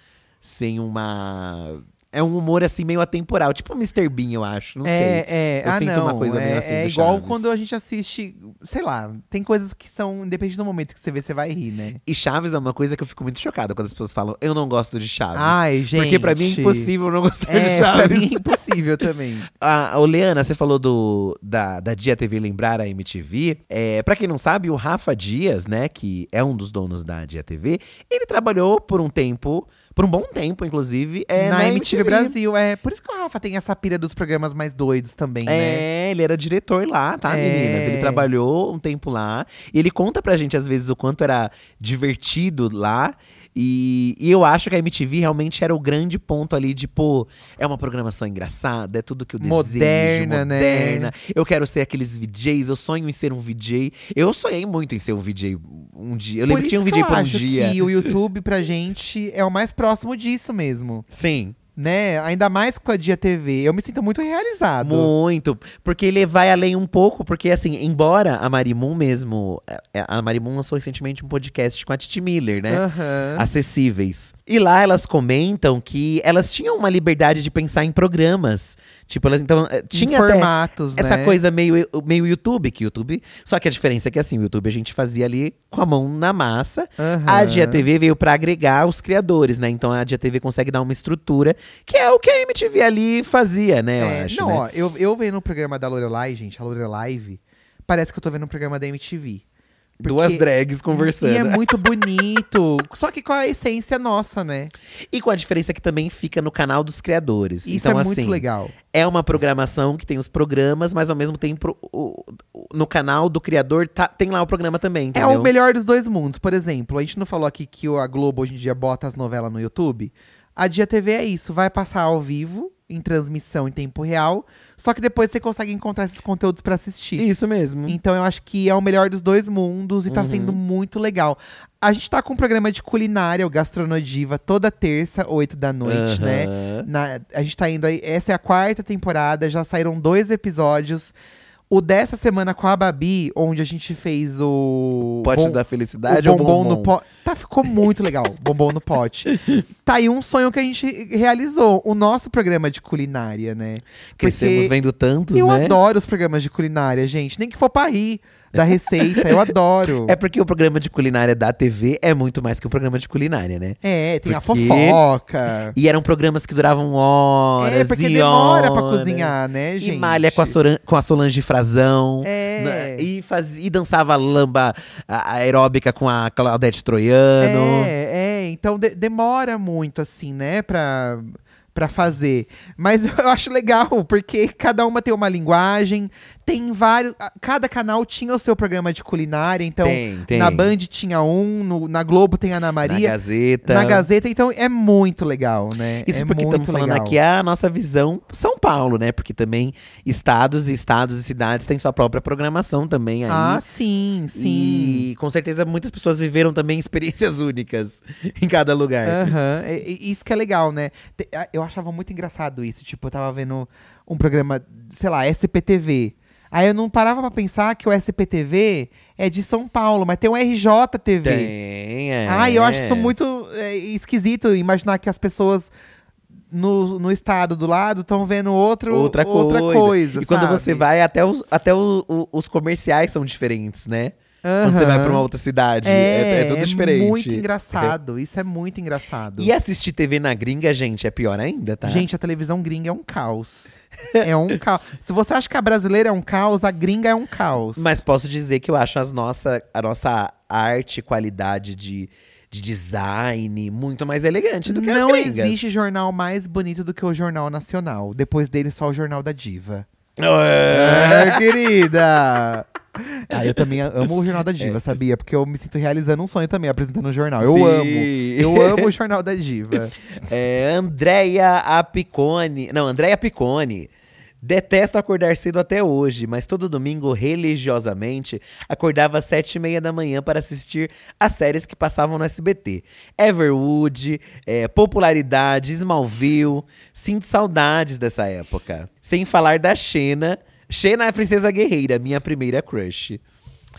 Sem uma. É um humor assim meio atemporal, tipo Mr. Bean, eu acho. Não é, sei. é. Eu ah, sinto não. uma coisa é, meio assim É igual Chaves. quando a gente assiste, sei lá, tem coisas que são, independente do momento que você vê, você vai rir, né? E Chaves é uma coisa que eu fico muito chocada quando as pessoas falam, eu não gosto de Chaves. Ai, gente. Porque pra mim é impossível não gostar de É, pra Chaves. mim é impossível também. A, ô, Leana, você falou do, da, da Dia TV lembrar a MTV. É, pra quem não sabe, o Rafa Dias, né, que é um dos donos da Dia TV, ele trabalhou por um tempo por um bom tempo, inclusive, é na, na, MTV, Brasil. É por isso que o Rafa tem essa pira dos programas mais doidos também, né? É, ele era diretor lá, tá, É. meninas? Ele trabalhou um tempo lá. E ele conta pra gente, às vezes, o quanto era divertido lá. E, e eu acho que a MTV realmente era o grande ponto ali de, pô, é uma programação engraçada, é tudo que eu desejo. Moderna, né? moderna. Eu quero ser aqueles VJs, eu sonho em ser um VJ. Eu sonhei muito em ser um VJ um dia. Eu lembro que tinha um VJ eu por um acho dia. que o YouTube pra gente é o mais próximo disso mesmo. Sim. Né? Ainda mais com a Dia TV. Eu me sinto muito realizado. Muito. Porque ele vai além um pouco, porque assim, embora a Marimun mesmo. é, A Marimun lançou recentemente um podcast com a Titi Miller, né? Aham. Acessíveis. E lá elas comentam que elas tinham uma liberdade de pensar em programas. Tipo, elas então. eh, Tinha formatos, essa né? coisa meio, meio YouTube, que YouTube. Só que a diferença é que assim, o YouTube a gente fazia ali com a mão na massa. A Aham. Dia TV veio pra agregar os criadores, né? Então a Dia TV consegue dar uma estrutura, que é o que a MTV ali fazia, né? Eu É, acho. não, né? ó, eu, eu vendo o programa da Lorelai, gente, a Lorelai, parece que eu tô vendo um programa da MTV. Duas Porque- drags conversando. E é muito bonito. só que com a essência nossa, né? E com a diferença que também fica no canal dos criadores. Isso então, é muito assim, legal. É uma programação que tem os programas, mas ao mesmo tempo o- o- no canal do criador tá- tem lá o programa também, É entendeu? o melhor dos dois mundos. Por exemplo, a gente não falou aqui que o- a Globo hoje em dia bota as novelas no YouTube? A Dia TV é isso, vai passar ao vivo, em transmissão em tempo real, só que depois você consegue encontrar esses conteúdos pra assistir. Isso mesmo. Então eu acho que é o melhor dos dois mundos e tá Uhum. sendo muito legal. A gente tá com um programa de culinária, o Gastronodiva, toda terça, 8 da noite, né? Aham. Na- a gente tá indo aí. Essa é a quarta temporada, já saíram dois episódios. O dessa semana com a Babi, onde a gente fez o. Pote bom- da felicidade o bombom, bombom? no pote. Tá, ficou muito legal. bombom no pote. Tá aí um sonho que a gente realizou. O nosso programa de culinária, né? Crescemos Porque vendo tantos, eu né? adoro os programas de culinária, gente. Nem que for pra rir da receita, eu adoro. É porque o programa de culinária da TV é muito mais que um programa de culinária, né? É, tem a Porque- fofoca. E eram programas que duravam horas É, porque e demora pra horas. cozinhar, né, gente? E malha com a, Soran- com a Solange Frazão. É. né? E, faz, e dançava lamba a- aeróbica com a Claudete Troiano. É, é, então de- demora muito, assim, né, pra, pra fazer. Mas eu acho legal, porque cada uma tem uma linguagem, tem vários. Cada canal tinha o seu programa de culinária, então Tem, tem. na Band tinha um, no- na Globo tem a Ana Na Maria. Gazeta. Na Gazeta, então é muito legal, né? Isso é porque estamos falando legal. aqui a nossa visão São Paulo, né? Porque também estados e estados e cidades têm sua própria programação também aí. Ah, sim, sim. E com certeza muitas pessoas viveram também experiências únicas em cada lugar. Aham, e Isso que é legal, né? Eu achava muito engraçado isso. Tipo, eu tava vendo um programa, sei lá, SPTV. Aí eu não parava pra pensar que o SPTV é de São Paulo, mas tem o RJTV. Tem, é. Ai, eu acho isso muito é, esquisito imaginar que as pessoas no, no estado do lado estão vendo outro, outra coisa. coisa e quando sabe? você vai, até os, até o- o- os comerciais são diferentes, né? Quando você vai pra uma outra cidade. É, é tudo diferente. muito engraçado. Isso é muito engraçado. E assistir TV na gringa, gente, é pior ainda, tá? Gente, a televisão gringa é um caos. É um caos. Se você acha que a brasileira é um caos, a gringa é um caos. Mas posso dizer que eu acho as nossa, a nossa arte, qualidade de, de design muito mais elegante do que não as gringas. existe jornal mais bonito do que o Jornal Nacional. Depois dele, só o Jornal da Diva. É. É, querida! Ah, eu também amo o Jornal da Diva, sabia? Porque eu me sinto realizando um sonho também, apresentando um jornal. Eu Sim. amo. Eu amo o Jornal da Diva. É, Andréia Apicone. Não, Andréia Picone. Detesto acordar cedo até hoje, mas todo domingo, religiosamente, acordava às sete e meia da manhã para assistir as séries que passavam no SBT. Everwood, é, Popularidade, Smallville. Sinto saudades dessa época. Sem falar da Xena. Xena é a princesa guerreira, minha primeira crush.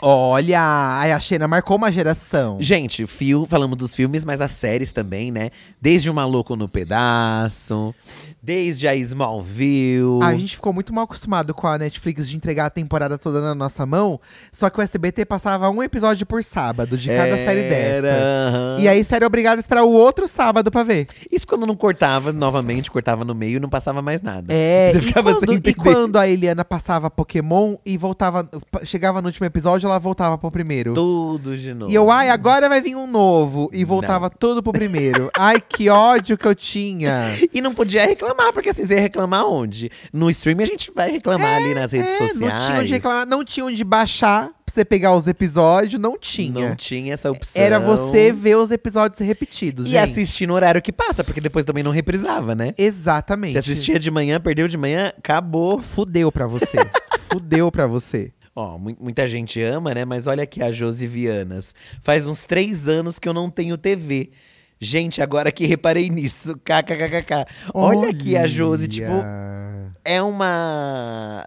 Olha, ai, a Xena marcou uma geração. Gente, fio, falamos dos filmes, mas as séries também, né? Desde o Maluco no Pedaço, desde a Smallville. A gente ficou muito mal acostumado com a Netflix de entregar a temporada toda na nossa mão. Só que o SBT passava um episódio por sábado de cada série Era, dessa. aham. E aí, série obrigada a esperar o outro sábado pra ver. Isso quando não cortava novamente, cortava no meio e não passava mais nada. É, Você e ficava quando, sem e quando a Eliana passava Pokémon e voltava, chegava no último episódio, ela voltava pro primeiro. Tudo de novo. E eu, ai, agora vai vir um novo. E voltava tudo pro primeiro. ai, que ódio que eu tinha. E não podia reclamar, porque assim, você ia reclamar onde? No stream a gente vai reclamar ali nas redes É, sociais. não tinha onde reclamar, não tinha onde baixar pra você pegar os episódios, não tinha. Não tinha essa opção. Era você ver os episódios repetidos. E gente. assistir no horário que passa, porque depois também não reprisava, né? Exatamente. Você assistia de manhã, perdeu de manhã, acabou. Fudeu pra você. Fudeu pra você. Ó, mu- muita gente ama, né? Mas olha aqui a Josi Vianas. Faz uns três anos que eu não tenho TV. Gente, agora que reparei nisso. KKKKK. Olha aqui a Josi, tipo, Olha. é uma.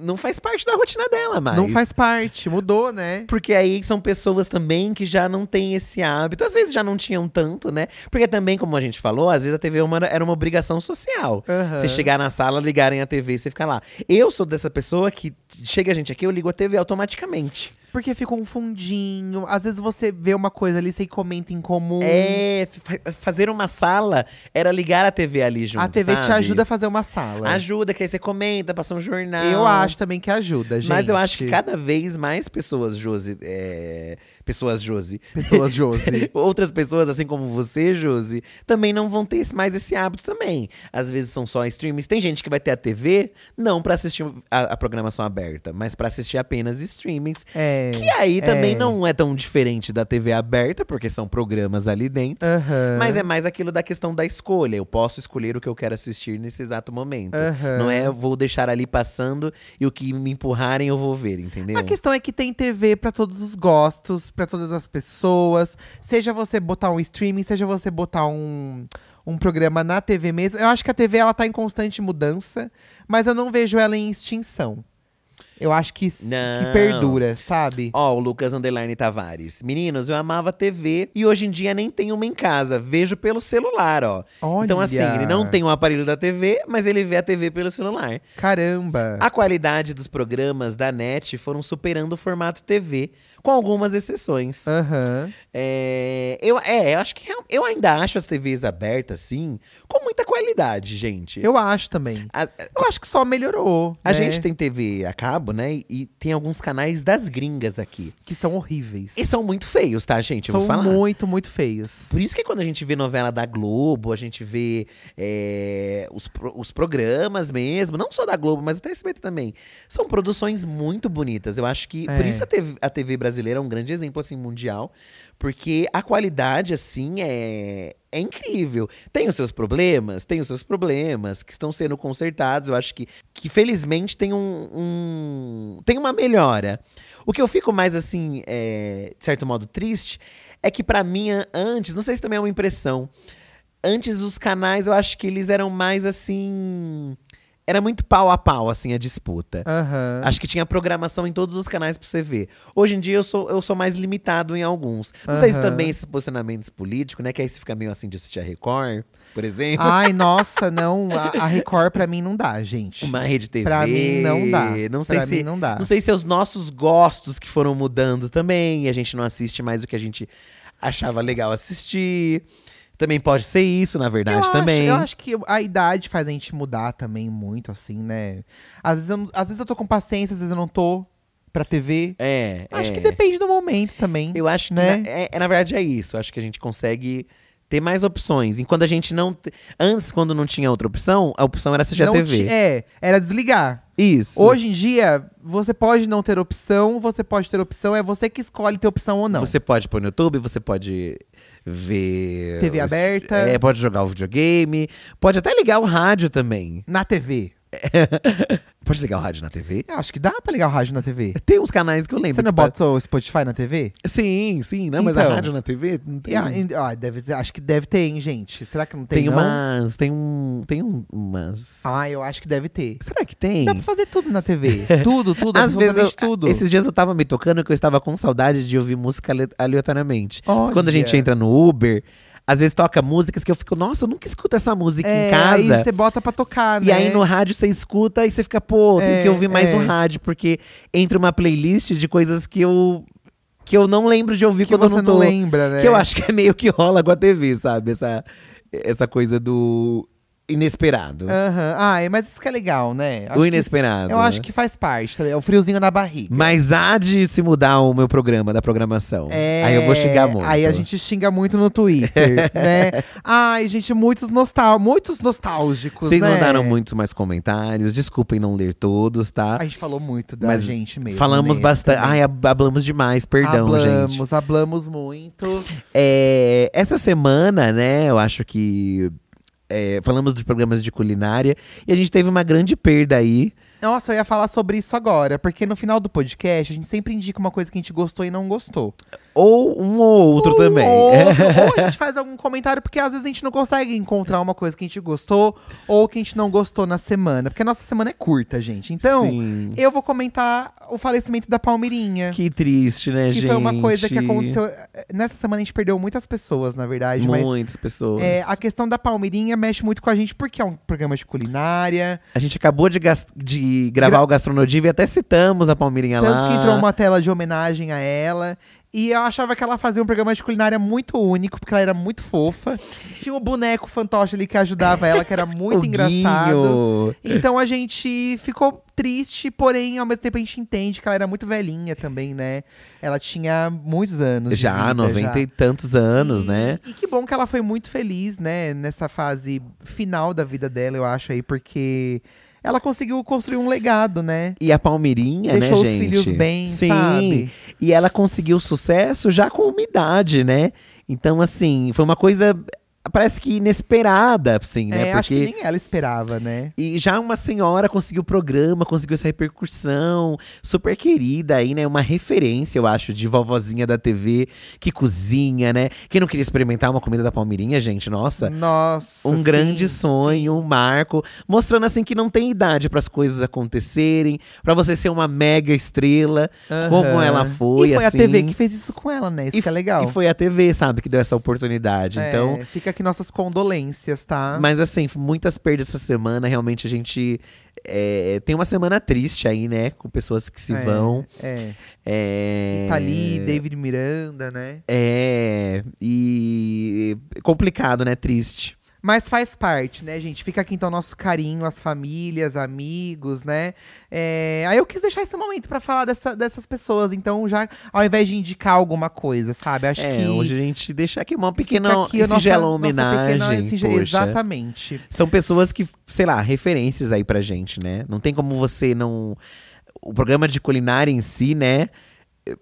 Não faz parte da rotina dela, mais. Não faz parte, mudou, né? Porque aí são pessoas também que já não têm esse hábito. Às vezes já não tinham tanto, né? Porque também, como a gente falou, às vezes a TV uma- era uma obrigação social. Aham. Você chegar na sala, ligarem a TV e você ficar lá. Eu sou dessa pessoa que chega a gente aqui, eu ligo a TV automaticamente. Porque fica um fundinho. Às vezes você vê uma coisa ali, você comenta em comum. É, fa- fazer uma sala era ligar a TV ali junto. a TV te sabe? ajuda a fazer uma sala. Ajuda, que aí você comenta, passa um jornal. Eu acho também que ajuda, gente. Mas eu acho que cada vez mais pessoas, Josi. é, Pessoas, Josi. Pessoas, Josi. Outras pessoas, assim como você, Josi, também não vão ter mais esse hábito também. Às vezes são só streams. Tem gente que vai ter a TV, não pra assistir a, a programação aberta, mas pra assistir apenas streamings. É. Que aí também é. não é tão diferente da TV aberta, porque são programas ali dentro. Aham. Mas é mais aquilo da questão da escolha. Eu posso escolher o que eu quero assistir nesse exato momento. Aham. Não é eu vou deixar ali passando e o que me empurrarem eu vou ver, entendeu? A questão é que tem TV pra todos os gostos, pra todas as pessoas. Seja você botar um streaming, seja você botar um, um programa na TV mesmo. Eu acho que a TV ela tá em constante mudança, mas eu não vejo ela em extinção. Eu acho que, Não. que perdura, sabe? Ó, o Lucas Underline Tavares. Meninos, eu amava TV e hoje em dia nem tenho uma em casa. Vejo pelo celular, ó. Então, assim, Olha. ele não tem um aparelho da TV, mas ele vê a TV pelo celular. Caramba! A qualidade dos programas da NET foram superando o formato TV, com algumas exceções. Aham. É, eu, é, eu acho que eu ainda acho as TVs abertas, assim, com muita qualidade, gente. Eu acho também. A, Eu acho que só melhorou. a né? gente tem TV a cabo, né? E, tem alguns canais das gringas aqui. Que são horríveis. E são muito feios, tá, gente? Eu são vou falar. muito, muito feios. Por isso que quando a gente vê novela da Globo, a gente vê é, os, os programas mesmo, não só da Globo, mas até SBT também. São produções muito bonitas. Eu acho que. Por É. isso a TV, a TV brasileira é um grande exemplo, assim, mundial. Porque a qualidade, assim, é. É incrível. Tem os seus problemas, tem os seus problemas que estão sendo consertados. Eu acho que, que felizmente tem um, um- tem uma melhora. O que eu fico mais assim, é, de certo modo triste, é que pra mim antes, não sei se também é uma impressão, antes os canais eu acho que eles eram mais assim, era muito pau a pau assim a disputa. Aham. Acho que tinha programação em todos os canais pra você ver. Hoje em dia eu sou, eu sou mais limitado em alguns. Não sei se também esses posicionamentos políticos, né? Que aí você fica meio assim de assistir a Record, por exemplo. Ai, nossa, não. A, a Record pra mim não dá, gente. Uma rede TV. Pra mim não dá. Não sei pra se mim não dá. Não sei se os nossos gostos que foram mudando também, e a gente não assiste mais o que a gente achava legal assistir. Também pode ser isso, na verdade, eu acho, também. eu acho que a idade faz a gente mudar também muito, assim, né? Às vezes, eu, às vezes eu tô com paciência, às vezes eu não tô pra TV. É, Acho é. que depende do momento também. Eu acho que, né? na, é, é, na verdade, é isso. Acho que a gente consegue ter mais opções. Enquanto a gente não. te- Antes, quando não tinha outra opção, a opção era assistir Não a TV. é, era desligar. Isso. Hoje em dia, você pode não ter opção, você pode ter opção, é você que escolhe ter opção ou não. Você pode pôr no YouTube, você pode ver. TV os- aberta. É, pode jogar o videogame. Pode até ligar o rádio também. Na TV. Pode ligar o rádio na TV? Eu acho que dá pra ligar o rádio na TV. Tem uns canais que eu lembro. Você não pa- bota o Spotify na TV? Sim, sim, não, mas a Então. rádio na TV não tem. E, ah, e- ah, deve, ser- acho que deve ter, hein, gente? Será que não tem, tem não? umas. Tem um. Tem um- umas. Ah, eu acho que deve ter. Será que tem? Dá pra fazer tudo na TV. tudo, tudo, Às vezes eu, tudo. Esses dias eu tava me tocando que eu estava com saudade de ouvir música ale- aleatoriamente. Olha. Quando a gente entra no Uber, às vezes toca músicas que eu fico, nossa, eu nunca escuto essa música é, em casa. Aí você bota pra tocar, né? E aí no rádio você escuta e você fica, pô, tem É, que ouvir mais é. no rádio, porque entra uma playlist de coisas que eu que eu não lembro de ouvir que quando eu não não, tô. lembra, né? Que eu acho que é meio que rola com a TV, sabe? Essa, essa coisa do. Inesperado. Aham. Ai, mas isso que é legal, né? Acho o inesperado. isso- eu né? acho que faz parte, é o friozinho na barriga. Mas há de se mudar o meu programa da programação. É, Aí eu vou xingar muito. Aí a gente xinga muito no Twitter, né? Ai, gente, muitos, nostal muitos nostálgicos, Vocês né? mandaram muitos mais comentários. Desculpem não ler todos, tá? A gente falou muito da Mas gente mesmo. Falamos bastante. Ai, ab- hablamos demais, perdão, hablamos, gente. hablamos muito. É, essa semana, né, eu acho que. É, falamos dos programas de culinária e a gente teve uma grande perda aí. Nossa, eu ia falar sobre isso agora, porque no final do podcast a gente sempre indica uma coisa que a gente gostou e não gostou. Ou um ou outro Um também. ou outro, ou a gente faz algum comentário, porque às vezes a gente não consegue encontrar uma coisa que a gente gostou ou que a gente não gostou na semana. Porque a nossa semana é curta, gente. Então, Sim. eu vou comentar o falecimento da Palmeirinha. Que triste, né, que gente? foi uma coisa que aconteceu. Nessa semana a gente perdeu muitas pessoas, na verdade. Muitas pessoas. é, a questão da Palmeirinha mexe muito com a gente, porque é um programa de culinária. A gente acabou de, gas- de gravar Gra- o Gastronodiva e até citamos a Palmeirinha lá. Tanto que entrou uma tela de homenagem a ela. E eu achava que ela fazia um programa de culinária muito único, porque ela era muito fofa. Tinha um boneco fantoche ali que ajudava ela, que era muito engraçado. Então a gente ficou triste, porém, ao mesmo tempo a gente entende que ela era muito velhinha também, né? Ela tinha muitos anos. Já, vida, 90 já. e tantos anos, E- né? E que bom que ela foi muito feliz, né, nessa fase final da vida dela, eu acho aí, porque ela conseguiu construir um legado, né? E a Palmeirinha, Deixou né, os gente? filhos bem, Sim. sabe? E ela conseguiu sucesso já com uma idade, né? Então, assim, foi uma coisa. Parece que inesperada, assim, né? é, acho que Porque. nem ela esperava, né? E já uma senhora conseguiu o programa, conseguiu essa repercussão, super querida aí, né? Uma referência, eu acho, de vovozinha da TV que cozinha, né? Quem não queria experimentar uma comida da Palmeirinha, gente? Nossa. Nossa. Um grande sim. sonho, um marco, mostrando assim que não tem idade para as coisas acontecerem, para você ser uma mega estrela, como Aham. ela foi, E foi assim. a TV que fez isso com ela, né? Isso e, que é legal. E foi a TV, sabe, que deu essa oportunidade. É, Então, fica aqui nossas condolências, tá? mas assim, muitas perdas essa semana. Realmente a gente é, tem uma semana triste aí, né? Com pessoas que se É, vão. É. É, Tá ali, David Miranda, né? É. E. Complicado, né? Triste. Mas faz parte, né, gente? Fica aqui então nosso carinho, as famílias, amigos, né? É, Aí eu quis deixar esse momento pra falar dessa- dessas pessoas. Então, já ao invés de indicar alguma coisa, sabe? Acho é, que. hoje a gente deixa aqui uma pequena aqui nossa- singela nossa homenagem. pequena singe- poxa. Exatamente. São pessoas que, sei lá, referências aí pra gente, né? Não tem como você não. O programa de culinária em si, né?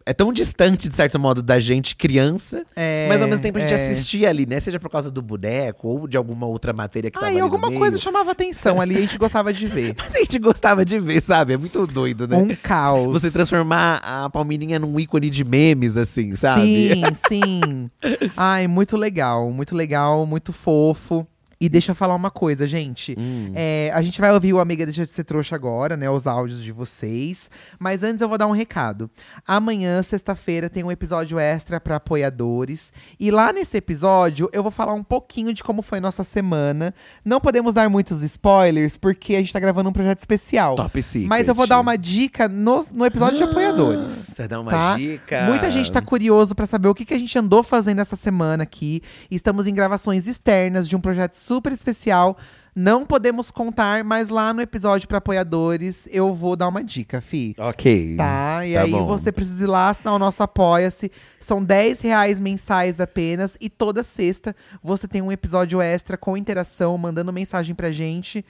É tão distante, de certo modo, da gente criança, É, mas ao mesmo tempo a gente é. assistia ali, né? Seja por causa do boneco ou de alguma outra matéria que Ah, tava e ali alguma coisa chamava atenção ali, a gente gostava de ver. Mas a gente gostava de ver, sabe? É muito doido, né? Um caos. Você transformar a Palmeirinha num ícone de memes, assim, sabe? Sim, sim. Ai, muito legal, muito legal, muito fofo. E deixa eu falar uma coisa, gente. Hum. É, a gente vai ouvir o Amiga Deixa de Ser Trouxa agora, né? Os áudios de vocês. Mas antes eu vou dar um recado. Amanhã, sexta-feira, tem um episódio extra para apoiadores. E lá nesse episódio, eu vou falar um pouquinho de como foi nossa semana. Não podemos dar muitos spoilers, porque a gente tá gravando um projeto especial. Top secret. Mas eu vou dar uma dica no, no episódio de apoiadores. Você vai dar uma tá? dica. Muita gente tá curioso pra saber o que, que a gente andou fazendo essa semana aqui. Estamos em gravações externas de um projeto super especial. Não podemos contar, mas lá no episódio pra apoiadores eu vou dar uma dica, Fi. Ok. Tá? E Tá aí bom. você precisa ir lá assinar o nosso Apoia-se. São 10 reais mensais apenas. E toda sexta você tem um episódio extra com interação, mandando mensagem pra gente.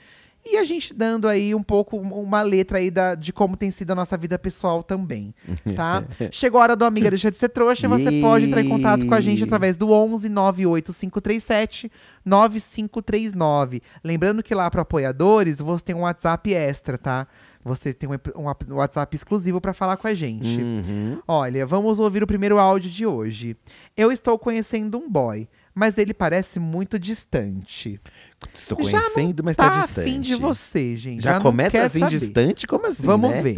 E a gente dando aí um pouco, uma letra aí da, de como tem sido a nossa vida pessoal também, tá? Chegou a hora do Amiga Deixa de Ser Trouxa. e Você pode entrar em contato com a gente através do 11 98537 9539. Lembrando que lá para apoiadores você tem um WhatsApp extra, tá? Você tem um, um WhatsApp exclusivo para falar com a gente. Uhum. Olha, vamos ouvir o primeiro áudio de hoje. Eu estou conhecendo um boy, mas ele parece muito distante. Estou Já conhecendo, mas tá tá distante. afim de você, gente. Já, não começa assim saber. distante? Como assim? Vamos né? ver.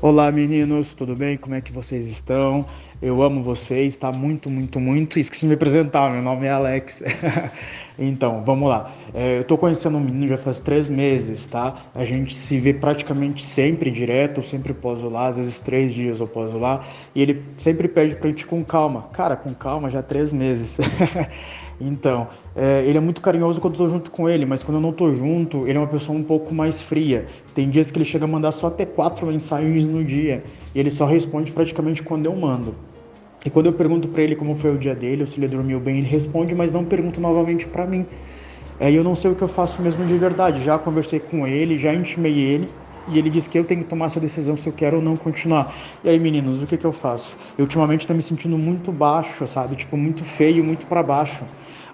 Olá meninos, tudo bem? Como é que vocês estão? Eu amo vocês, tá? Muito, muito, muito. Esqueci de me apresentar, meu nome é Alex. então, vamos lá. É, eu tô conhecendo um menino já faz três meses, tá? A gente se vê praticamente sempre direto, eu sempre poso lá, às vezes três dias eu poso lá. E ele sempre pede pra gente com calma. Cara, com calma já há três meses. Então, é, ele é muito carinhoso quando eu tô junto com ele, mas quando eu não tô junto, ele é uma pessoa um pouco mais fria. Tem dias que ele chega a mandar só até quatro mensagens no dia, e ele só responde praticamente quando eu mando. E quando eu pergunto para ele como foi o dia dele, ou se ele dormiu bem, ele responde, mas não pergunta novamente para mim. Aí é, eu não sei o que eu faço mesmo de verdade. Já conversei com ele, já intimei ele, e ele disse que eu tenho que tomar essa decisão se eu quero ou não continuar. E aí, meninos, o que, que eu faço? Eu ultimamente estou me sentindo muito baixo, sabe? Tipo, muito feio, muito para baixo.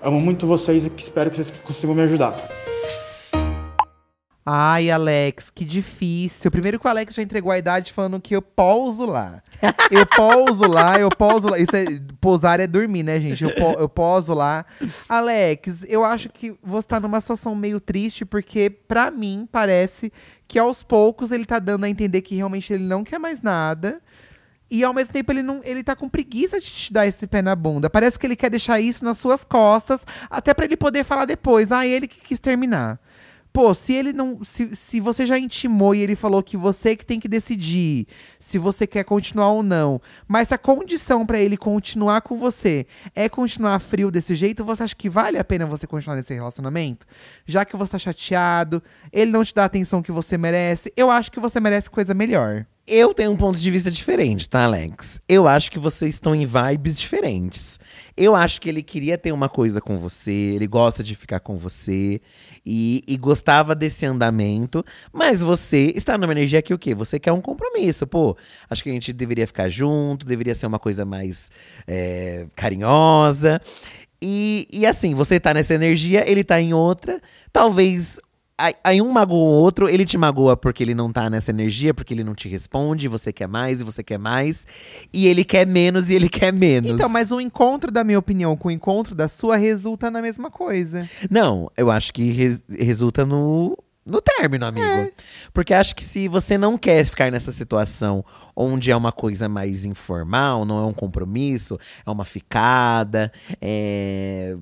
Amo muito vocês e espero que vocês consigam me ajudar. Ai, Alex, que difícil. Primeiro que o Alex já entregou a idade falando que eu pouso lá. Eu pouso lá, eu pouso lá. Isso é, pousar é dormir, né, gente? Eu, po, eu poso lá. Alex, eu acho que você tá numa situação meio triste, porque para mim parece que aos poucos ele tá dando a entender que realmente ele não quer mais nada. E ao mesmo tempo ele não, ele tá com preguiça de te dar esse pé na bunda. Parece que ele quer deixar isso nas suas costas, até para ele poder falar depois. Ah, ele que quis terminar. Pô, se ele não. Se, se você já intimou e ele falou que você que tem que decidir se você quer continuar ou não, mas a condição para ele continuar com você é continuar frio desse jeito, você acha que vale a pena você continuar nesse relacionamento? Já que você tá chateado, ele não te dá a atenção que você merece, eu acho que você merece coisa melhor. Eu tenho um ponto de vista diferente, tá, Alex? Eu acho que vocês estão em vibes diferentes. Eu acho que ele queria ter uma coisa com você, ele gosta de ficar com você e, e gostava desse andamento, mas você está numa energia que o quê? Você quer um compromisso, pô. Acho que a gente deveria ficar junto, deveria ser uma coisa mais é, carinhosa. E, e assim, você tá nessa energia, ele tá em outra. Talvez Aí, um magoa o outro, ele te magoa porque ele não tá nessa energia, porque ele não te responde, você quer mais e você quer mais. E ele quer menos e ele quer menos. Então, mas o encontro, da minha opinião, com o encontro da sua resulta na mesma coisa. Não, eu acho que res, resulta no, no término, amigo. É. Porque acho que se você não quer ficar nessa situação onde é uma coisa mais informal, não é um compromisso, é uma ficada, é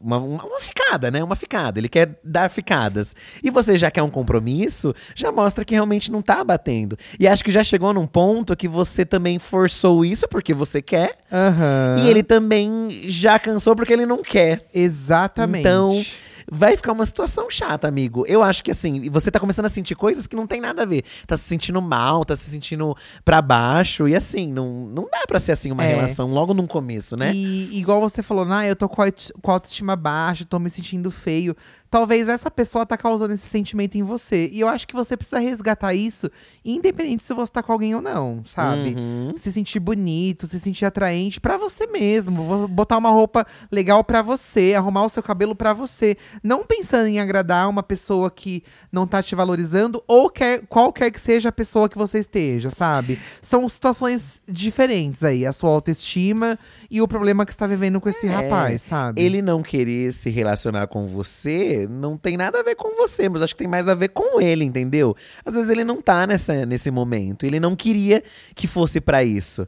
uma, uma, ficada, né? Uma ficada. Ele quer dar ficadas. E você já quer um compromisso, já mostra que realmente não tá batendo. E acho que já chegou num ponto que você também forçou isso porque você quer. Uhum. E ele também já cansou porque ele não quer. Exatamente. Então vai ficar uma situação chata, amigo. Eu acho que assim, você tá começando a sentir coisas que não tem nada a ver. Tá se sentindo mal, tá se sentindo pra baixo. E assim, não, não dá pra ser assim uma é. relação logo no começo, né? E igual você falou, ah, eu tô com a autoestima baixa, tô me sentindo feio talvez essa pessoa tá causando esse sentimento em você. E eu acho que você precisa resgatar isso, independente se você tá com alguém ou não, sabe? Uhum. Se sentir bonito, se sentir atraente para você mesmo, botar uma roupa legal para você, arrumar o seu cabelo para você, não pensando em agradar uma pessoa que não tá te valorizando ou quer, qualquer que seja a pessoa que você esteja, sabe? São situações diferentes aí, a sua autoestima e o problema que está vivendo com esse é, rapaz, sabe? Ele não querer se relacionar com você não tem nada a ver com você, mas acho que tem mais a ver com ele, entendeu? Às vezes ele não tá nessa, nesse momento, ele não queria que fosse para isso.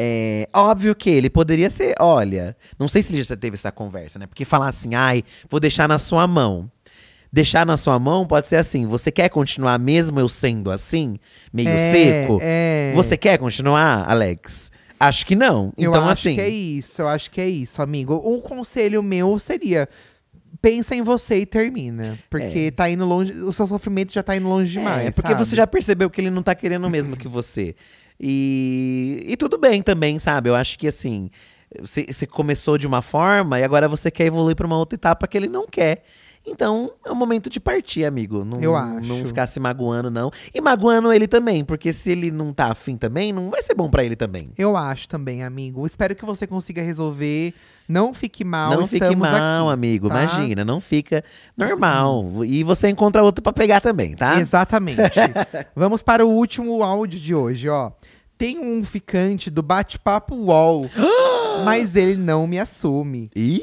É óbvio que ele poderia ser, olha, não sei se ele já teve essa conversa, né? Porque falar assim, ai, vou deixar na sua mão. Deixar na sua mão pode ser assim: você quer continuar mesmo eu sendo assim, meio é, seco? É. Você quer continuar, Alex? Acho que não. Eu então, acho assim. que é isso, eu acho que é isso, amigo. Um conselho meu seria: pensa em você e termina. Porque é. tá indo longe. O seu sofrimento já tá indo longe é, demais. É, porque sabe? você já percebeu que ele não tá querendo o mesmo que você. E, e tudo bem também, sabe? Eu acho que assim. Você, começou de uma forma e agora você quer evoluir para uma outra etapa que ele não quer. Então, é o momento de partir, amigo. Não, eu acho. Não ficar se magoando, não. E magoando ele também, porque se ele não tá afim também, não vai ser bom para ele também. Eu acho também, amigo. Espero que você consiga resolver. Não fique mal. Não fique mal, aqui, amigo. Tá? Imagina, não fica normal. Uhum. E você encontra outro para pegar também, tá? Exatamente. Vamos para o último áudio de hoje, ó. Tem um ficante do bate-papo UOL, mas ele não me assume. Ih!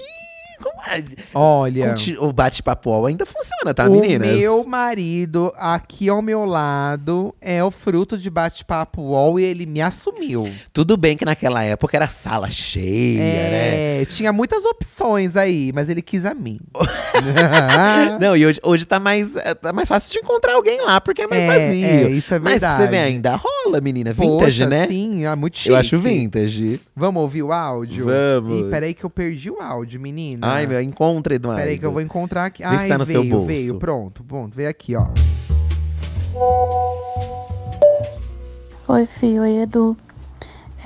Olha. O bate-papo ainda funciona, tá, o meninas? meu marido, aqui ao meu lado, é o fruto de bate-papo UOL e ele me assumiu. Tudo bem que naquela época era sala cheia, né? É, tinha muitas opções aí, mas ele quis a mim. Não, e hoje, hoje tá, mais, é, tá mais fácil de encontrar alguém lá, porque é mais É, vazio. é, isso é Mas pra você verdade. ainda rola, menina. Vintage, Poxa, né? Sim, é muito chique. Eu acho vintage. Vamos ouvir o áudio? Vamos. Ih, peraí que eu perdi o áudio, menina. Ai, meu, encontra, Eduardo. Peraí que eu vou encontrar aqui. Ai, tá no seu veio, bolso. veio. Pronto, pronto. Veio aqui, ó. Oi, Fih, oi, Edu.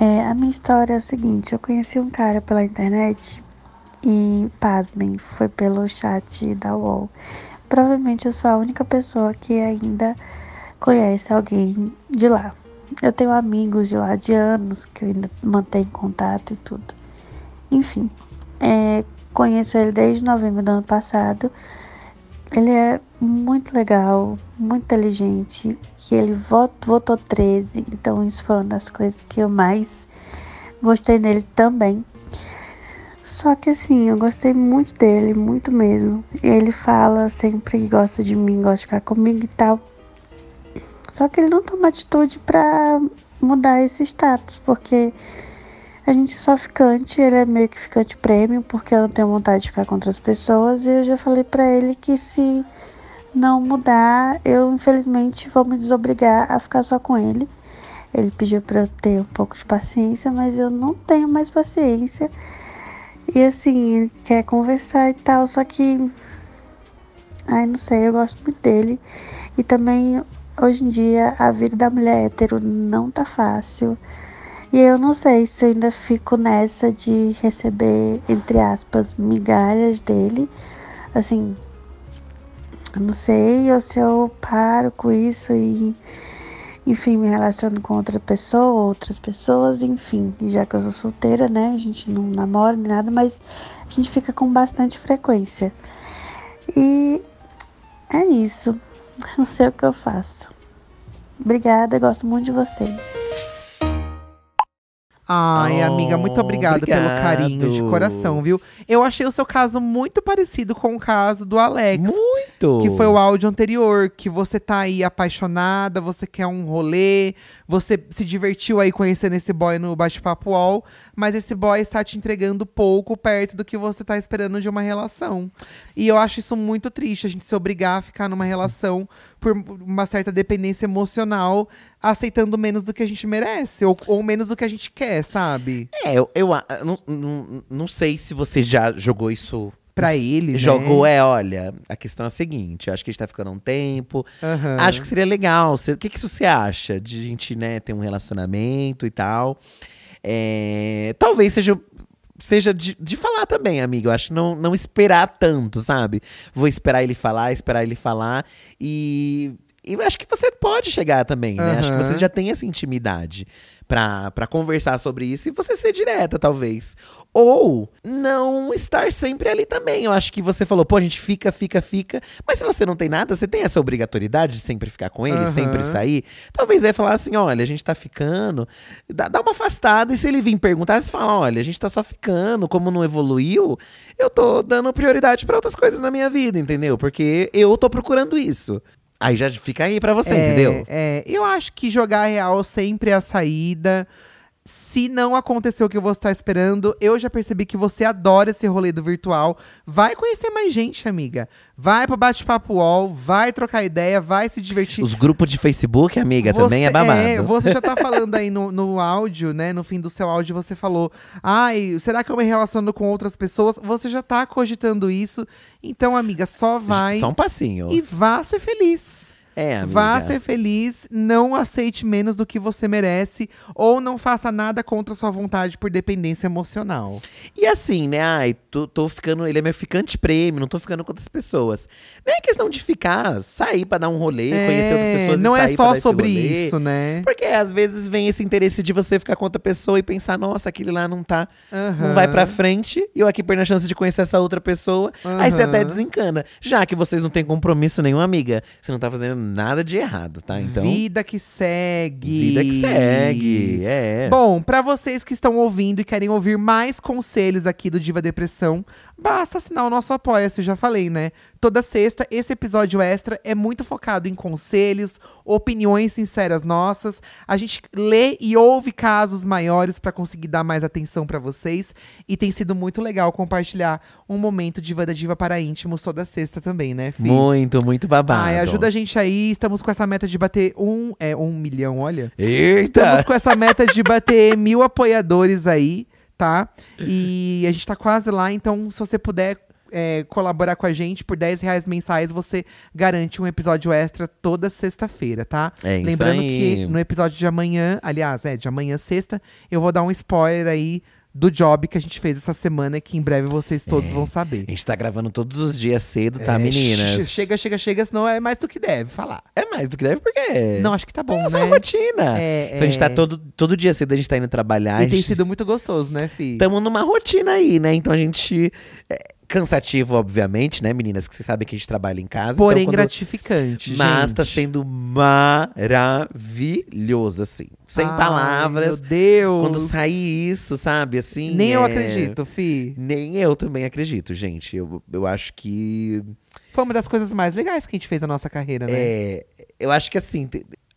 É, a minha história é a seguinte: eu conheci um cara pela internet e, pasmem, foi pelo chat da UOL. Provavelmente eu sou a única pessoa que ainda conhece alguém de lá. Eu tenho amigos de lá de anos que eu ainda mantenho contato e tudo. Enfim, é, conheço ele desde novembro do ano passado. Ele é muito legal, muito inteligente. E ele vot- votou 13, então isso foi uma das coisas que eu mais gostei nele também. Só que assim, eu gostei muito dele, muito mesmo. Ele fala sempre que gosta de mim, gosta de ficar comigo e tal. Só que ele não toma atitude pra mudar esse status, porque a gente é só ficante, ele é meio que ficante prêmio, porque eu não tenho vontade de ficar com outras pessoas. E eu já falei pra ele que se não mudar, eu infelizmente vou me desobrigar a ficar só com ele. Ele pediu pra eu ter um pouco de paciência, mas eu não tenho mais paciência. E assim, ele quer conversar e tal, só que. Ai, não sei, eu gosto muito dele. E também, hoje em dia, a vida da mulher hétero não tá fácil. E eu não sei se eu ainda fico nessa de receber, entre aspas, migalhas dele. Assim, eu não sei ou se eu paro com isso e, enfim, me relaciono com outra pessoa, outras pessoas, enfim. Já que eu sou solteira, né? A gente não namora nem nada, mas a gente fica com bastante frequência. E é isso. Não sei o que eu faço. Obrigada, gosto muito de vocês. Ai, Oh, amiga, muito obrigado, pelo carinho de coração, viu? Eu achei o seu caso muito parecido com o caso do Alex. Muito! Que foi o áudio anterior, que você tá aí apaixonada, você quer um rolê, você se divertiu aí conhecendo esse boy no bate-papo UOL, mas esse boy está te entregando pouco perto do que você tá esperando de uma relação. E eu acho isso muito triste, a gente se obrigar a ficar numa relação por uma certa dependência emocional, aceitando menos do que a gente merece, ou, ou menos do que a gente quer, sabe? É, eu, eu a- não, não, não sei se você já jogou isso. Pra ele, né? Jogou, é, olha, a questão é a seguinte: eu acho que a gente tá ficando um tempo. Aham. Acho que seria legal. O que, que você acha de a gente, né, ter um relacionamento e tal? É, talvez seja. Seja de, de falar também, amigo. Eu acho que não, não esperar tanto, sabe? Vou esperar ele falar, esperar ele falar. E, e eu acho que você pode chegar também, né? Acho que você já tem essa intimidade pra, pra conversar sobre isso e você ser direta, talvez. Ou não estar sempre ali também. Eu acho que você falou, pô, a gente fica, fica, fica. Mas se você não tem nada, você tem essa obrigatoriedade de sempre ficar com ele, Aham. sempre sair. Talvez é falar assim: olha, a gente tá ficando. Dá, dá uma afastada. E se ele vir perguntar, você fala: olha, a gente tá só ficando, como não evoluiu, eu tô dando prioridade pra outras coisas na minha vida, entendeu? Porque eu tô procurando isso. Aí já fica aí pra você, É, entendeu? É, eu acho que jogar real sempre é a saída. Se não aconteceu o que você tá esperando, eu já percebi que você adora esse rolê do virtual. Vai conhecer mais gente, amiga. Vai pro bate-papo UOL, vai trocar ideia, vai se divertir. Os grupos de Facebook, amiga, Você- também é babado. você já tá falando aí no, no áudio, né? No fim do seu áudio, você falou: Ai, será que eu me relaciono com outras pessoas? Você já tá cogitando isso. Então, amiga, só vai Só um passinho. e vá ser feliz. É, amiga. Vá ser feliz, não aceite menos do que você merece, ou não faça nada contra sua vontade por dependência emocional. E assim, né? Ai, tô, tô ficando. Ele é meu ficante prêmio, não tô ficando com outras pessoas. Não é questão de ficar, sair pra dar um rolê, conhecer outras pessoas. e não é sair pra só sobre rolê. isso, né? Porque às vezes vem esse interesse de você ficar com outra pessoa e pensar, nossa, aquele lá não tá. Não Aham. vai pra frente, e eu aqui perdendo a chance de conhecer essa outra pessoa. Aí você até desencana. Já que vocês não têm compromisso nenhum, amiga, você não tá fazendo nada de errado, tá? Então, Vida que segue. vida que segue. É. Bom, pra vocês que estão ouvindo e querem ouvir mais conselhos aqui do Diva Depressão, basta assinar o nosso Apoia-se, já falei, né? Toda sexta, esse episódio extra é muito focado em conselhos, opiniões sinceras nossas. A gente lê e ouve casos maiores pra conseguir dar mais atenção pra vocês. E tem sido muito legal compartilhar um momento Diva da Diva para íntimos toda sexta também, né, Fih? muito, muito babado. Ai, ajuda a gente aí. Estamos com essa meta de bater um, é, um milhão, olha. Eita! Estamos com essa meta de bater mil apoiadores aí, tá? E a gente tá quase lá, então se você puder é, colaborar com a gente por 10 reais mensais, você garante um episódio extra toda sexta-feira, tá? É isso Lembrando aí. que no episódio de amanhã, aliás, é de amanhã sexta, eu vou dar um spoiler aí do job que a gente fez essa semana, que em breve vocês todos vão saber. A gente tá gravando todos os dias cedo, tá, É, meninas? che- Chega, chega, chega, senão é mais do que deve falar. É mais do que deve, porque. Não, acho que tá bom, é nossa né? rotina. É, então a gente tá é. todo, todo dia cedo, a gente tá indo trabalhar. E a tem gente- sido muito gostoso, né, Fih? Estamos numa rotina aí, né? Então a gente. Cansativo, obviamente, né, meninas? Que vocês sabem que a gente trabalha em casa. Porém, então, quando- gratificante, Mas tá gente. sendo maravilhoso, assim. Sem Ai, palavras. Meu Deus. Quando sair isso, sabe? Assim. Nem eu é- acredito, Fi. Nem eu também acredito, gente. Eu, eu acho que. Foi uma das coisas mais legais que a gente fez na nossa carreira, né? É, eu acho que assim,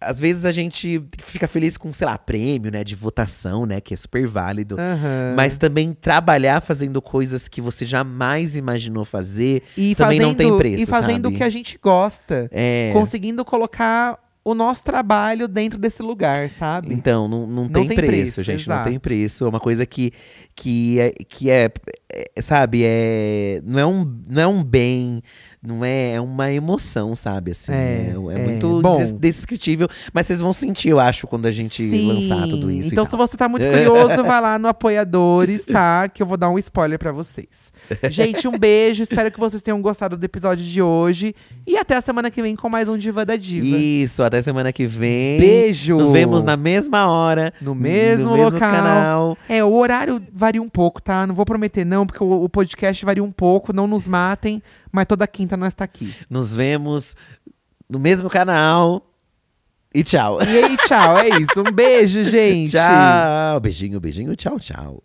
às vezes a gente fica feliz com, sei lá, prêmio, né, de votação, né, que é super válido. Aham. Mas também trabalhar fazendo coisas que você jamais imaginou fazer e também fazendo, não tem preço, E fazendo sabe? o que a gente gosta. é. Conseguindo colocar o nosso trabalho dentro desse lugar, sabe? Então, não, não, Não tem, tem preço, preço, gente. exato. Não tem preço. É uma coisa que, que, é, que é, é, sabe, é, não, é um, não é um bem, não é, é uma emoção, sabe? Assim, É, é, é. muito Bom. des- descritível. Mas vocês vão sentir, eu acho, quando a gente Sim. lançar tudo isso. Então, se você tá muito curioso, vai lá no Apoiadores, tá? Que eu vou dar um spoiler pra vocês. Gente, um beijo. Espero que vocês tenham gostado do episódio de hoje. E até a semana que vem com mais um Diva da Diva. Isso, até semana que vem. Beijo! Nos vemos na mesma hora. No mesmo no mesmo local. canal. É, o horário varia um pouco, tá? Não vou prometer não, porque o, o podcast varia um pouco. Não nos matem, mas toda quinta nós tá aqui. Nos vemos no mesmo canal. E tchau. E aí, tchau. É isso. Um beijo, gente. Tchau. Beijinho, beijinho. Tchau, tchau.